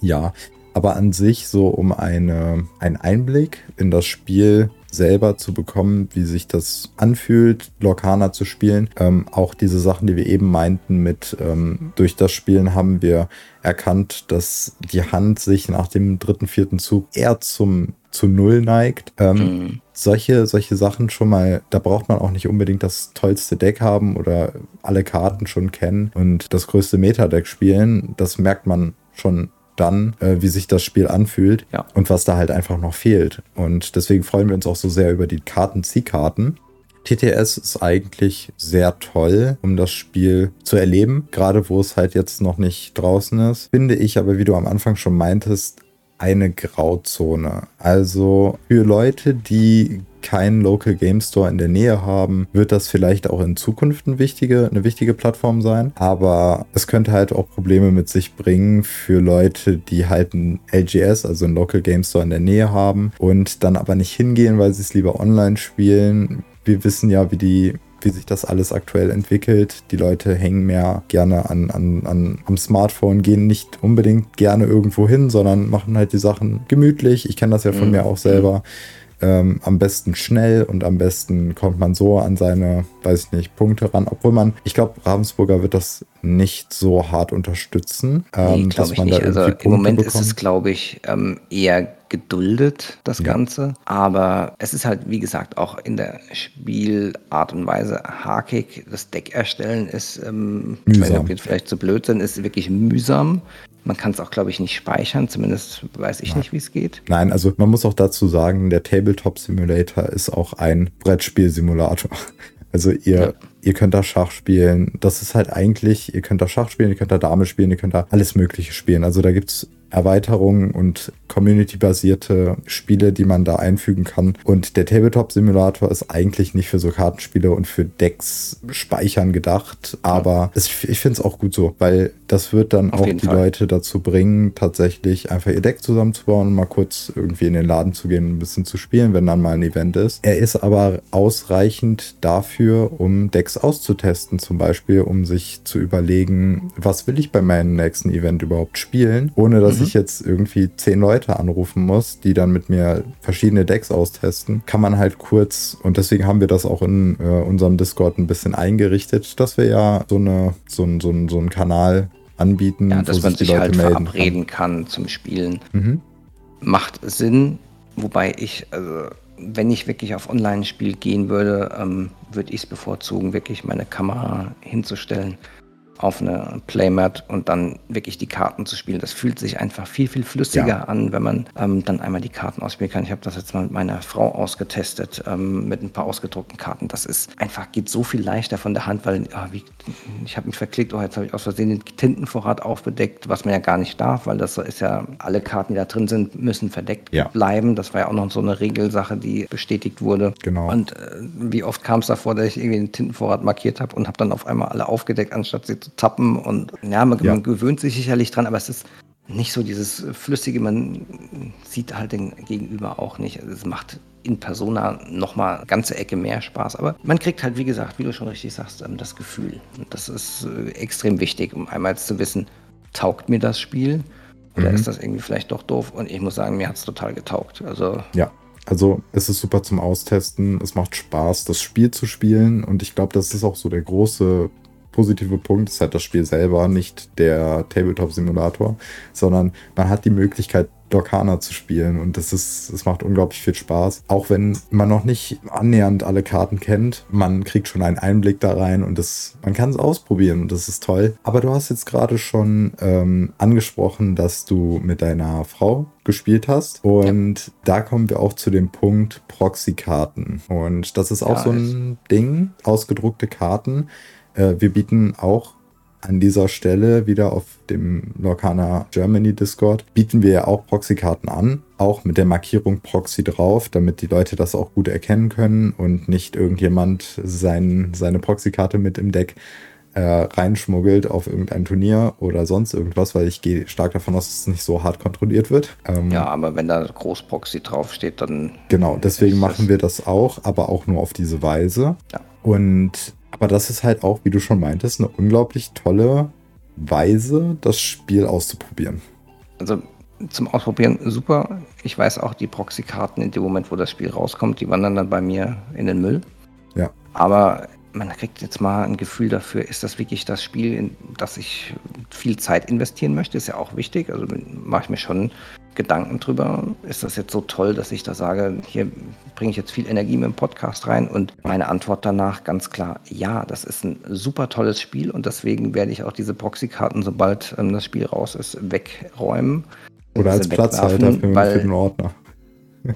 Ja, aber an sich so um eine, einen Einblick in das Spiel selber zu bekommen, wie sich das anfühlt, Lorcana zu spielen. Ähm, auch diese Sachen, die wir eben meinten mit ähm, durch das Spielen haben wir erkannt, dass die Hand sich nach dem dritten, vierten Zug eher zum zu Null neigt. Ähm, mhm. solche, solche Sachen schon mal, da braucht man auch nicht unbedingt das tollste Deck haben oder alle Karten schon kennen und das größte Meta-Deck spielen. Das merkt man schon dann, äh, wie sich das Spiel anfühlt Ja. und was da halt einfach noch fehlt. Und deswegen freuen wir uns auch so sehr über die Karten-Ziehkarten. TTS ist eigentlich sehr toll, um das Spiel zu erleben, gerade wo es halt jetzt noch nicht draußen ist. Finde ich aber, wie du am Anfang schon meintest, eine Grauzone. Also für Leute, die keinen Local Game Store in der Nähe haben, wird das vielleicht auch in Zukunft eine wichtige, eine wichtige Plattform sein. Aber es könnte halt auch Probleme mit sich bringen für Leute, die halt ein LGS, also ein Local Game Store in der Nähe haben und dann aber nicht hingehen, weil sie es lieber online spielen. Wir wissen ja, wie die wie sich das alles aktuell entwickelt. Die Leute hängen mehr gerne an, an, an, am Smartphone, gehen nicht unbedingt gerne irgendwo hin, sondern machen halt die Sachen gemütlich. Ich kenne das ja von Mhm. mir auch selber. Ähm, am besten schnell und am besten kommt man so an seine, weiß ich nicht, Punkte ran. Obwohl man, ich glaube, Ravensburger wird das nicht so hart unterstützen, ähm, Nee, dass ich man nicht. da Also irgendwie im Moment Punkte ist es, bekommt. glaube ich, ähm, eher geduldet, das Ja. Ganze. Aber es ist halt, wie gesagt, auch in der Spielart und Weise hakig. Das Deck erstellen ist, ähm, ich weiß nicht, ob jetzt vielleicht zu blöd sind, ist wirklich mühsam. Man kann es auch, glaube ich, nicht speichern. Zumindest weiß ich nicht, wie es geht. Nein, also man muss auch dazu sagen, der Tabletop Simulator ist auch ein Brettspiel-Simulator. Also ihr, Ja. ihr könnt da Schach spielen. Das ist halt eigentlich, ihr könnt da Schach spielen, ihr könnt da Dame spielen, ihr könnt da alles Mögliche spielen. Also da gibt's Erweiterungen und community-basierte Spiele, die man da einfügen kann. Und der Tabletop-Simulator ist eigentlich nicht für so Kartenspiele und für Decks speichern gedacht. Aber es, ich finde es auch gut so, weil das wird dann Auf auch die Fall. Leute dazu bringen, tatsächlich einfach ihr Deck zusammenzubauen und mal kurz irgendwie in den Laden zu gehen und ein bisschen zu spielen, wenn dann mal ein Event ist. Er ist aber ausreichend dafür, um Decks auszutesten, zum Beispiel, um sich zu überlegen, was will ich bei meinem nächsten Event überhaupt spielen, ohne dass ich jetzt irgendwie zehn Leute anrufen muss, die dann mit mir verschiedene Decks austesten, kann man halt kurz, und deswegen haben wir das auch in äh, unserem Discord ein bisschen eingerichtet, dass wir ja so, eine, so, ein, so, ein, so einen Kanal anbieten, Ja, dass man sich halt melden verabreden kann zum Spielen. Kann. Mhm. macht Sinn, wobei ich, also wenn ich wirklich auf Online-Spiel gehen würde, ähm, würde ich es bevorzugen, wirklich meine Kamera hinzustellen auf eine Playmat und dann wirklich die Karten zu spielen. Das fühlt sich einfach viel, viel flüssiger Ja. an, wenn man ähm, dann einmal die Karten ausspielen kann. Ich habe das jetzt mal mit meiner Frau ausgetestet, ähm, mit ein paar ausgedruckten Karten. Das ist einfach, geht so viel leichter von der Hand, weil ah, wie, ich habe mich verklickt, oh, jetzt habe ich aus Versehen den Tintenvorrat aufbedeckt, was man ja gar nicht darf, weil das ist ja, alle Karten, die da drin sind, müssen verdeckt Ja. bleiben. Das war ja auch noch so eine Regelsache, die bestätigt wurde. Genau. Und äh, wie oft kam es davor, dass ich irgendwie den Tintenvorrat markiert habe und habe dann auf einmal alle aufgedeckt, anstatt sie zu tappen. Und ja man, Ja. man gewöhnt sich sicherlich dran, aber es ist nicht so dieses Flüssige, man sieht halt den Gegenüber auch nicht. Also es macht in Persona nochmal ganze Ecke mehr Spaß. Aber man kriegt halt, wie gesagt, wie du schon richtig sagst, ähm, das Gefühl. Und das ist äh, extrem wichtig, um einmal zu wissen, taugt mir das Spiel? Oder Mhm. ist das irgendwie vielleicht doch doof? Und ich muss sagen, mir hat es total getaugt. Also Ja, also es ist super zum Austesten. Es macht Spaß, das Spiel zu spielen. Und ich glaube, das ist auch so der große positive Punkt. Ist halt das Spiel selber, nicht der Tabletop-Simulator, sondern man hat die Möglichkeit, Dorkana zu spielen. Und das ist, es macht unglaublich viel Spaß. Auch wenn man noch nicht annähernd alle Karten kennt, man kriegt schon einen Einblick da rein und das, man kann es ausprobieren und das ist toll. Aber du hast jetzt gerade schon ähm, angesprochen, dass du mit deiner Frau gespielt hast. Und da kommen wir auch zu dem Punkt Proxy-Karten. Und das ist auch Ja, so ein Ding, ausgedruckte Karten. Äh, wir bieten auch an dieser Stelle wieder auf dem Lorcana Germany Discord bieten wir ja auch Proxy-Karten an, auch mit der Markierung Proxy drauf, damit die Leute das auch gut erkennen können und nicht irgendjemand sein, seine Proxy-Karte mit im Deck äh, reinschmuggelt auf irgendein Turnier oder sonst irgendwas, weil ich gehe stark davon aus, dass es nicht so hart kontrolliert wird. Ähm, ja, aber wenn da Großproxy draufsteht, dann Genau, deswegen machen wir das auch, aber auch nur auf diese Weise. Ja. Und aber das ist halt auch, wie du schon meintest, eine unglaublich tolle Weise, das Spiel auszuprobieren. Also zum Ausprobieren super. Ich weiß auch, die Proxy-Karten in dem Moment, wo das Spiel rauskommt, die wandern dann bei mir in den Müll. Ja. Aber man kriegt jetzt mal ein Gefühl dafür, ist das wirklich das Spiel, in das ich viel Zeit investieren möchte, ist ja auch wichtig. Also mache ich mir schon Gedanken drüber. Ist das jetzt so toll, dass ich da sage, hier bringe ich jetzt viel Energie mit dem Podcast rein? Und meine Antwort danach ganz klar, ja, das ist ein super tolles Spiel und deswegen werde ich auch diese Proxy-Karten, sobald ähm, das Spiel raus ist, wegräumen. Oder als Platzhalter für, weil, für den Ordner.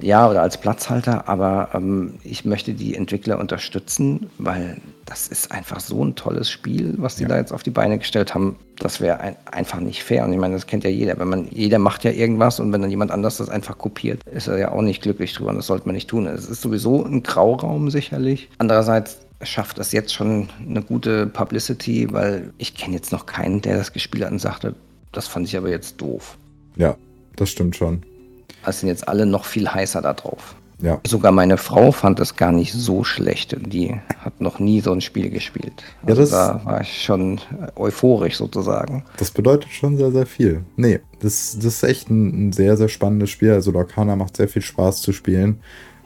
Ja, oder als Platzhalter, aber ähm, ich möchte die Entwickler unterstützen, weil das ist einfach so ein tolles Spiel, was die ja. da jetzt auf die Beine gestellt haben. Das wäre ein, einfach nicht fair. Und ich meine, das kennt ja jeder. Wenn man, jeder macht ja irgendwas und wenn dann jemand anders das einfach kopiert, ist er ja auch nicht glücklich drüber und das sollte man nicht tun. Es ist sowieso ein Grauraum sicherlich. Andererseits schafft das jetzt schon eine gute Publicity, weil ich kenne jetzt noch keinen, der das gespielt hat und sagte, das fand ich aber jetzt doof. Ja, das stimmt schon. Es sind jetzt alle noch viel heißer da drauf. Ja. Sogar meine Frau fand es gar nicht so schlecht. Die hat noch nie so ein Spiel gespielt. Also ja, das, da war ich schon euphorisch sozusagen. Das bedeutet schon sehr, sehr viel. Nee, das, das ist echt ein, ein sehr, sehr spannendes Spiel. Also Lorcana macht sehr viel Spaß zu spielen.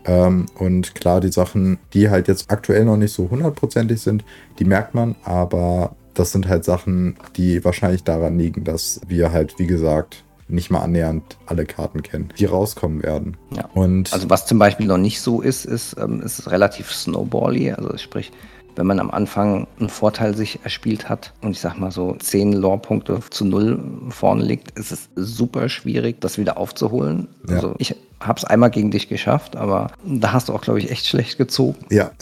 Ähm, und klar, die Sachen, die halt jetzt aktuell noch nicht so hundertprozentig sind, die merkt man, aber das sind halt Sachen, die wahrscheinlich daran liegen, dass wir halt, wie gesagt, nicht mal annähernd alle Karten kennen, die rauskommen werden. Ja. Und also was zum Beispiel noch nicht so ist, ist, ähm, ist relativ snowbally. Also sprich, wenn man am Anfang einen Vorteil sich erspielt hat und ich sag mal so zehn Lore-Punkte zu null vorne liegt, ist es super schwierig, das wieder aufzuholen. Ja. Also ich habe es einmal gegen dich geschafft, aber da hast du auch, glaube ich, echt schlecht gezogen. Ja.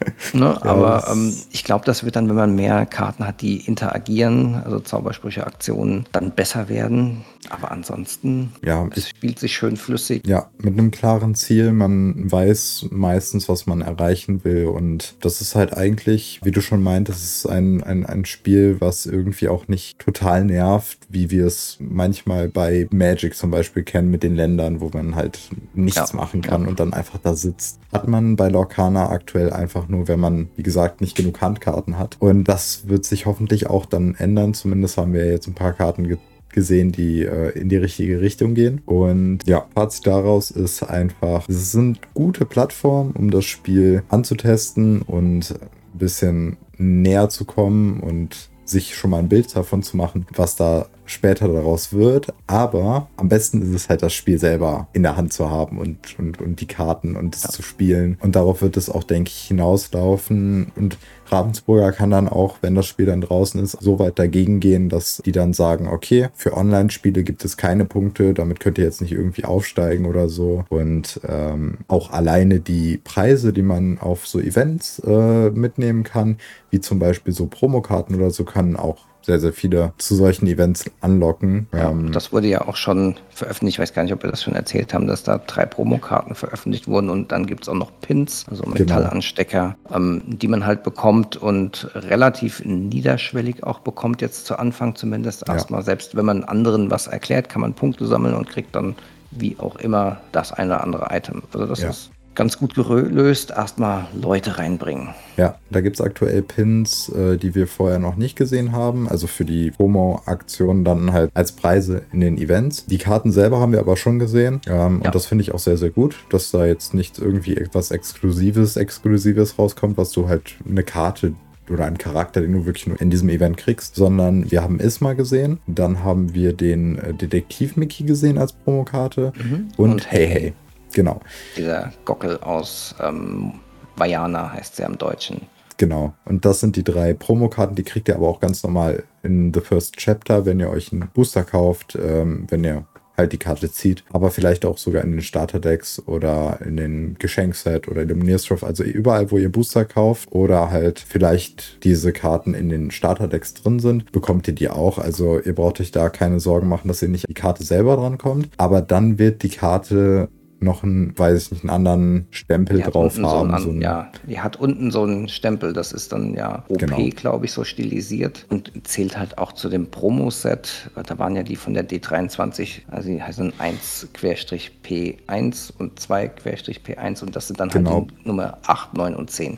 Ne? Ja, aber ähm, ich glaube, das wird dann, wenn man mehr Karten hat, die interagieren, also Zaubersprüche, Aktionen, dann besser werden. Aber ansonsten, ja, es spielt sich schön flüssig. Ja, mit einem klaren Ziel. Man weiß meistens, was man erreichen will. Und das ist halt eigentlich, wie du schon meintest, ist ein, ein, ein Spiel, was irgendwie auch nicht total nervt, wie wir es manchmal bei Magic zum Beispiel kennen mit den Ländern, wo man halt nichts ja, machen kann ja. und dann einfach da sitzt. Hat man bei Lorcana aktuell einfach nur, wenn man, wie gesagt, nicht genug Handkarten hat. Und das wird sich hoffentlich auch dann ändern. Zumindest haben wir jetzt ein paar Karten ge gesehen, die äh, in die richtige Richtung gehen. Und ja, Fazit daraus ist einfach, es sind gute Plattformen, um das Spiel anzutesten und ein bisschen näher zu kommen und sich schon mal ein Bild davon zu machen, was da später daraus wird. Aber am besten ist es halt, das Spiel selber in der Hand zu haben und, und, und die Karten und es ja. zu spielen. Und darauf wird es auch, denke ich, hinauslaufen. Und Ravensburger kann dann auch, wenn das Spiel dann draußen ist, so weit dagegen gehen, dass die dann sagen, okay, für Online-Spiele gibt es keine Punkte, damit könnt ihr jetzt nicht irgendwie aufsteigen oder so. Und ähm, auch alleine die Preise, die man auf so Events äh, mitnehmen kann, wie zum Beispiel so Promokarten oder so, kann auch sehr, sehr viele zu solchen Events anlocken. Ja, ähm, das wurde ja auch schon veröffentlicht. Ich weiß gar nicht, ob wir das schon erzählt haben, dass da drei Promokarten veröffentlicht wurden und dann gibt es auch noch Pins, also genau. Metallanstecker, genau. ähm, die man halt bekommt und relativ niederschwellig auch bekommt, jetzt zu Anfang zumindest erstmal. Ja. Selbst wenn man anderen was erklärt, kann man Punkte sammeln und kriegt dann wie auch immer das eine oder andere Item. Also das ja. ist ganz gut gelöst, erstmal Leute reinbringen. Ja, da gibt es aktuell Pins, äh, die wir vorher noch nicht gesehen haben. Also für die Promo-Aktionen dann halt als Preise in den Events. Die Karten selber haben wir aber schon gesehen. Ähm, ja. Und das finde ich auch sehr, sehr gut, dass da jetzt nicht irgendwie etwas Exklusives, Exklusives rauskommt, was du halt eine Karte oder einen Charakter, den du wirklich nur in diesem Event kriegst, sondern wir haben Isma gesehen, dann haben wir den äh, Detektiv Mickey gesehen als Promokarte mhm. und, und Hey Hey. Genau. Dieser Gockel aus ähm, Vajana heißt sie im Deutschen. Genau. Und das sind die drei Promokarten, die kriegt ihr aber auch ganz normal in The First Chapter, wenn ihr euch einen Booster kauft, ähm, wenn ihr halt die Karte zieht, aber vielleicht auch sogar in den Starterdecks oder in den Geschenkset oder Illuminierstruff, also überall, wo ihr Booster kauft oder halt vielleicht diese Karten in den Starterdecks drin sind, bekommt ihr die auch. Also ihr braucht euch da keine Sorgen machen, dass ihr nicht die Karte selber dran kommt, aber dann wird die Karte noch einen, weiß ich nicht, einen anderen Stempel drauf haben. So, ein, ja, die hat unten so einen Stempel, das ist dann ja OP, genau. glaube ich, so stilisiert und zählt halt auch zu dem Promo-Set. Da waren ja die von der D23, also die heißen 1-P1 und 2-P1 und das sind dann halt genau. halt die Nummer 8, 9 und 10.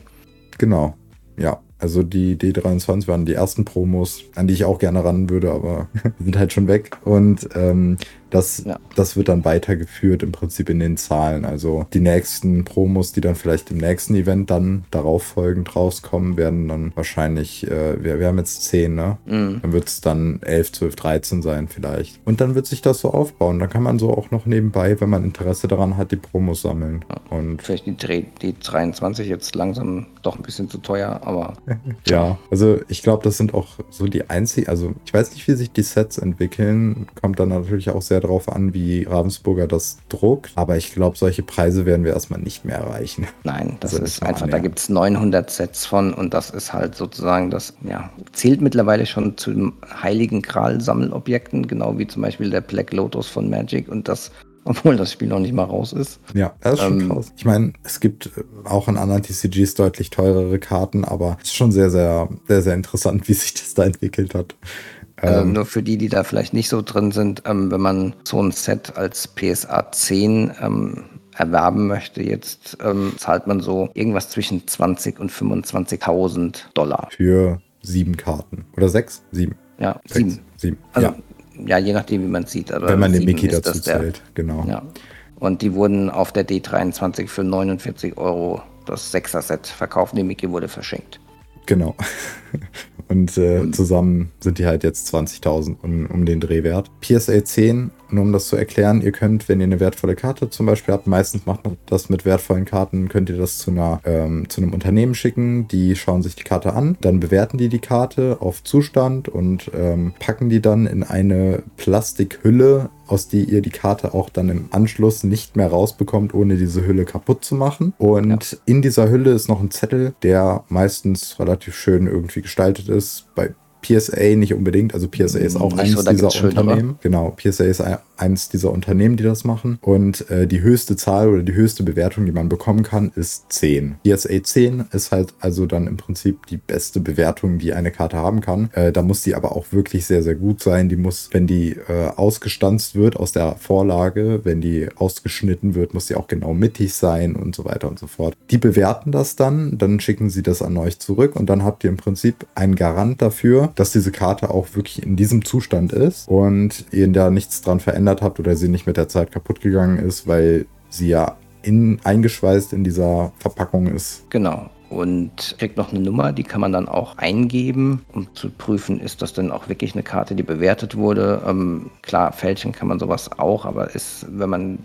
Genau, ja. Also die D23 waren die ersten Promos, an die ich auch gerne ran würde, aber sind halt schon weg. Und ähm, Das, ja. das wird dann weitergeführt im Prinzip in den Zahlen. Also die nächsten Promos, die dann vielleicht im nächsten Event dann darauf folgend rauskommen, werden dann wahrscheinlich, äh, wir, wir haben jetzt 10, ne? Mhm. Dann wird es dann 11, 12, 13 sein vielleicht. Und dann wird sich das so aufbauen. Dann kann man so auch noch nebenbei, wenn man Interesse daran hat, die Promos sammeln. Ja. Und vielleicht die, die 23 jetzt langsam doch ein bisschen zu teuer, aber. ja, also ich glaube, das sind auch so die einzigen, also ich weiß nicht, wie sich die Sets entwickeln. Kommt dann natürlich auch sehr darauf an, wie Ravensburger das druckt. Aber ich glaube, solche Preise werden wir erstmal nicht mehr erreichen. Nein, das also ist einfach, da gibt es 900 Sets von und das ist halt sozusagen das, ja, zählt mittlerweile schon zu den heiligen Gral-Sammelobjekten, genau wie zum Beispiel der Black Lotus von Magic und das obwohl das Spiel noch nicht mal raus ist. Ja, das ist schon ähm, krass. Ich meine, es gibt auch in anderen TCGs deutlich teurere Karten, aber es ist schon sehr, sehr, sehr, sehr interessant, wie sich das da entwickelt hat. Also ähm, nur für die, die da vielleicht nicht so drin sind, ähm, wenn man so ein Set als PSA 10 ähm, erwerben möchte, jetzt ähm, zahlt man so irgendwas zwischen 20 und 25.000 Dollar. Für sieben Karten. Oder sechs? Sieben. Ja, sechs, sieben. Sieben. Also ja ja, je nachdem, wie man es sieht. Aber Wenn man den Mickey dazu zählt, genau. Ja. Und die wurden auf der D23 für 49 Euro das 6er-Set verkauft. Die Mickey wurde verschenkt. Genau. Und äh, zusammen sind die halt jetzt 20.000 um, um, den Drehwert. PSA 10, nur um das zu erklären, ihr könnt, wenn ihr eine wertvolle Karte zum Beispiel habt, meistens macht man das mit wertvollen Karten, könnt ihr das zu, einer, ähm, zu einem Unternehmen schicken, die schauen sich die Karte an, dann bewerten die die Karte auf Zustand und ähm, packen die dann in eine Plastikhülle aus die ihr die Karte auch dann im Anschluss nicht mehr rausbekommt, ohne diese Hülle kaputt zu machen. Und ja. in dieser Hülle ist noch ein Zettel, der meistens relativ schön irgendwie gestaltet ist. Bei PSA nicht unbedingt. Also PSA ist auch eines so, dieser Unternehmen. Genau, PSA ist eines dieser Unternehmen, die das machen. Und äh, die höchste Zahl oder die höchste Bewertung, die man bekommen kann, ist 10. PSA 10 ist halt also dann im Prinzip die beste Bewertung, die eine Karte haben kann. Äh, da muss die aber auch wirklich sehr, sehr gut sein. Die muss, wenn die äh, ausgestanzt wird aus der Vorlage, wenn die ausgeschnitten wird, muss die auch genau mittig sein und so weiter und so fort. Die bewerten das dann, dann schicken sie das an euch zurück und dann habt ihr im Prinzip einen Garant dafür, dass diese Karte auch wirklich in diesem Zustand ist und ihr da nichts dran verändert habt oder sie nicht mit der Zeit kaputt gegangen ist, weil sie ja in, eingeschweißt in dieser Verpackung ist. Genau. Und kriegt noch eine Nummer, die kann man dann auch eingeben, um zu prüfen, ist das denn auch wirklich eine Karte, die bewertet wurde. Ähm, klar, fälschen kann man sowas auch, aber ist, wenn man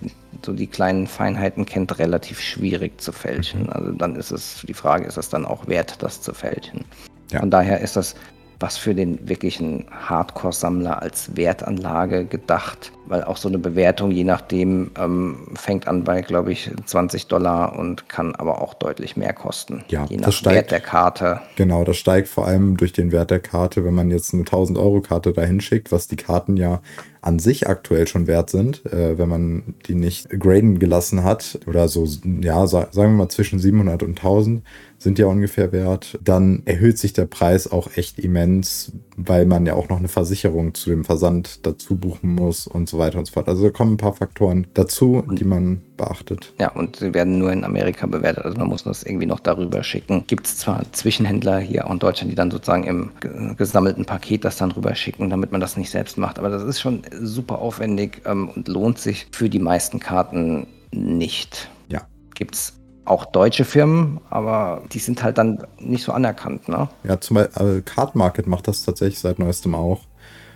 so die kleinen Feinheiten kennt, relativ schwierig zu fälschen. Mhm. Also dann ist es, die Frage, ist es dann auch wert, das zu fälschen. Ja. Von daher ist das was für den wirklichen Hardcore-Sammler als Wertanlage gedacht, weil auch so eine Bewertung, je nachdem, ähm, fängt an bei, glaube ich, 20 Dollar und kann aber auch deutlich mehr kosten. Ja, je nach das steigt, Wert der Karte. Genau, das steigt vor allem durch den Wert der Karte, wenn man jetzt eine 1000-Euro-Karte dahin schickt, was die Karten ja an sich aktuell schon wert sind, äh, wenn man die nicht graden gelassen hat oder so, ja, sagen wir mal zwischen 700 und 1000 sind ja ungefähr wert, dann erhöht sich der Preis auch echt immens, weil man ja auch noch eine Versicherung zu dem Versand dazu buchen muss und so weiter und so fort. Also da kommen ein paar Faktoren dazu, die man beachtet. Ja, und sie werden nur in Amerika bewertet. Also man muss das irgendwie noch darüber schicken. Gibt es zwar Zwischenhändler hier auch in Deutschland, die dann sozusagen im gesammelten Paket das dann rüber schicken, damit man das nicht selbst macht. Aber das ist schon super aufwendig ähm, und lohnt sich für die meisten Karten nicht. Ja. Gibt es auch deutsche Firmen, aber die sind halt dann nicht so anerkannt, ne? Ja, zum Beispiel äh, Card Market macht das tatsächlich seit neuestem auch.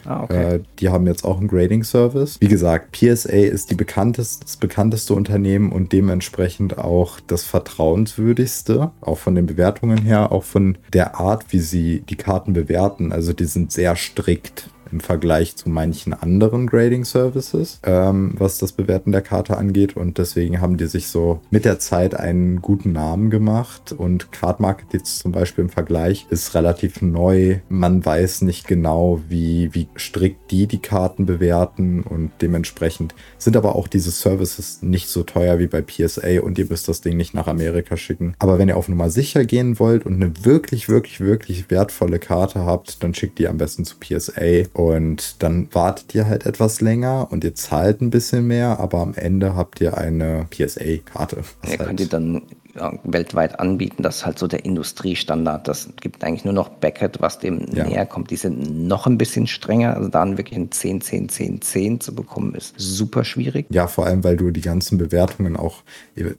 Ah, okay. Äh, die haben jetzt auch einen Grading-Service. Wie gesagt, PSA ist die bekannteste, das bekannteste Unternehmen und dementsprechend auch das vertrauenswürdigste, auch von den Bewertungen her, auch von der Art, wie sie die Karten bewerten. Also die sind sehr strikt im Vergleich zu manchen anderen Grading Services, ähm, was das Bewerten der Karte angeht. Und deswegen haben die sich so mit der Zeit einen guten Namen gemacht. Und Card Market jetzt zum Beispiel im Vergleich ist relativ neu. Man weiß nicht genau, wie, wie strikt die die Karten bewerten und dementsprechend sind aber auch diese Services nicht so teuer wie bei PSA und ihr müsst das Ding nicht nach Amerika schicken. Aber wenn ihr auf Nummer sicher gehen wollt und eine wirklich, wirklich, wirklich wertvolle Karte habt, dann schickt die am besten zu PSA und dann wartet ihr halt etwas länger und ihr zahlt ein bisschen mehr, aber am Ende habt ihr eine PSA-Karte. Ja, könnt ihr dann ja, weltweit anbieten. Das ist halt so der Industriestandard. Das gibt eigentlich nur noch Beckett, was dem ja. näher kommt. Die sind noch ein bisschen strenger. Also da wirklich ein 10, 10, 10, 10 zu bekommen, ist super schwierig. Ja, vor allem, weil du die ganzen Bewertungen auch,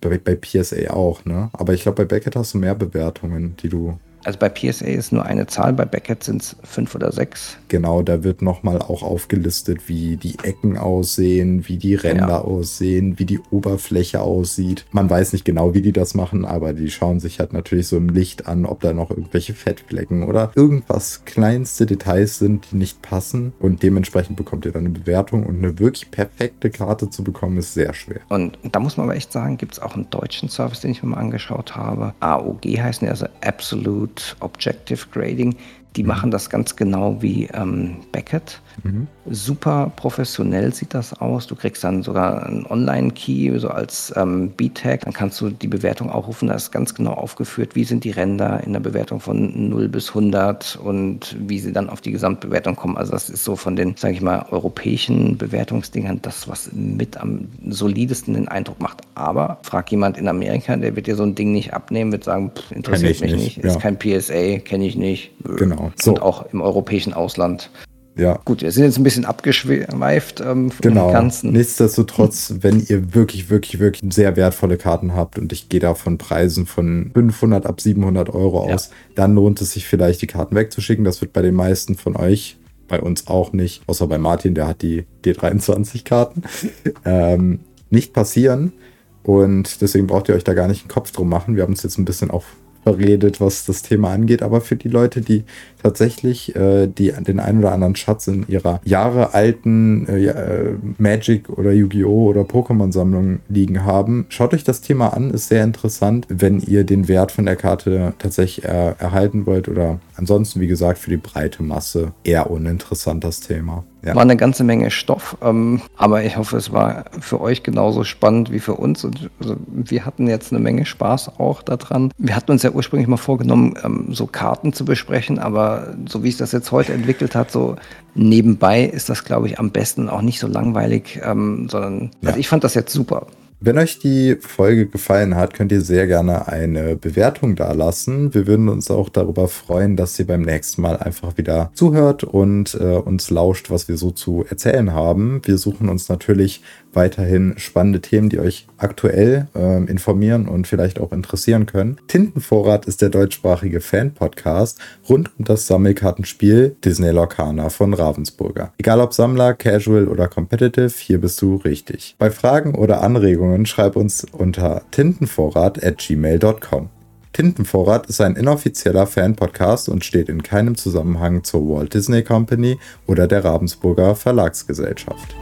bei, bei PSA auch, ne? Aber ich glaube, bei Beckett hast du mehr Bewertungen, die du also bei PSA ist nur eine Zahl, bei Beckett sind es fünf oder sechs. Genau, da wird nochmal auch aufgelistet, wie die Ecken aussehen, wie die Ränder ja. aussehen, wie die Oberfläche aussieht. Man weiß nicht genau, wie die das machen, aber die schauen sich halt natürlich so im Licht an, ob da noch irgendwelche Fettflecken oder irgendwas kleinste Details sind, die nicht passen. Und dementsprechend bekommt ihr dann eine Bewertung und eine wirklich perfekte Karte zu bekommen, ist sehr schwer. Und da muss man aber echt sagen, gibt es auch einen deutschen Service, den ich mir mal angeschaut habe. AOG heißen die, also Absolute Objective Grading Die machen das ganz genau wie ähm, Beckett. Mhm. Super professionell sieht das aus. Du kriegst dann sogar einen Online-Key, so als ähm, B-Tag. Dann kannst du die Bewertung aufrufen. Da ist ganz genau aufgeführt, wie sind die Ränder in der Bewertung von 0 bis 100 und wie sie dann auf die Gesamtbewertung kommen. Also das ist so von den, sage ich mal, europäischen Bewertungsdingern das, was mit am solidesten den Eindruck macht. Aber frag jemand in Amerika, der wird dir so ein Ding nicht abnehmen, wird sagen, pff, interessiert mich nicht, nicht. Ja. ist kein PSA, kenne ich nicht. Genau. Genau. So. Und auch im europäischen Ausland. Ja. Gut, wir sind jetzt ein bisschen abgeschweift ähm, von genau. dem Ganzen. Nichtsdestotrotz, wenn ihr wirklich, wirklich, wirklich sehr wertvolle Karten habt und ich gehe da von Preisen von 500 ab 700 Euro aus, ja. dann lohnt es sich vielleicht, die Karten wegzuschicken. Das wird bei den meisten von euch, bei uns auch nicht, außer bei Martin, der hat die D23-Karten, ähm, nicht passieren. Und deswegen braucht ihr euch da gar nicht einen Kopf drum machen. Wir haben uns jetzt ein bisschen auch verredet, was das Thema angeht. Aber für die Leute, die tatsächlich äh, die, den einen oder anderen Schatz in ihrer Jahre alten äh, äh, Magic oder Yu-Gi-Oh! oder Pokémon-Sammlung liegen haben, schaut euch das Thema an. Ist sehr interessant, wenn ihr den Wert von der Karte tatsächlich er erhalten wollt. Oder ansonsten, wie gesagt, für die breite Masse eher uninteressant das Thema. Ja. War eine ganze Menge Stoff, ähm, aber ich hoffe, es war für euch genauso spannend wie für uns. Und also, wir hatten jetzt eine Menge Spaß auch daran. Wir hatten uns ja ursprünglich mal vorgenommen, ähm, so Karten zu besprechen, aber so wie es das jetzt heute entwickelt hat, so nebenbei ist das, glaube ich, am besten auch nicht so langweilig, ähm, sondern ja. also ich fand das jetzt super. Wenn euch die Folge gefallen hat, könnt ihr sehr gerne eine Bewertung dalassen. Wir würden uns auch darüber freuen, dass ihr beim nächsten Mal einfach wieder zuhört und äh, uns lauscht, was wir so zu erzählen haben. Wir suchen uns natürlich weiterhin spannende Themen, die euch aktuell äh, informieren und vielleicht auch interessieren können. Tintenvorrat ist der deutschsprachige Fan-Podcast rund um das Sammelkartenspiel Disney Lorcaner von Ravensburger. Egal ob Sammler, Casual oder Competitive, hier bist du richtig. Bei Fragen oder Anregungen schreib uns unter tintenvorrat at gmail.com. Tintenvorrat ist ein inoffizieller Fan-Podcast und steht in keinem Zusammenhang zur Walt Disney Company oder der Ravensburger Verlagsgesellschaft.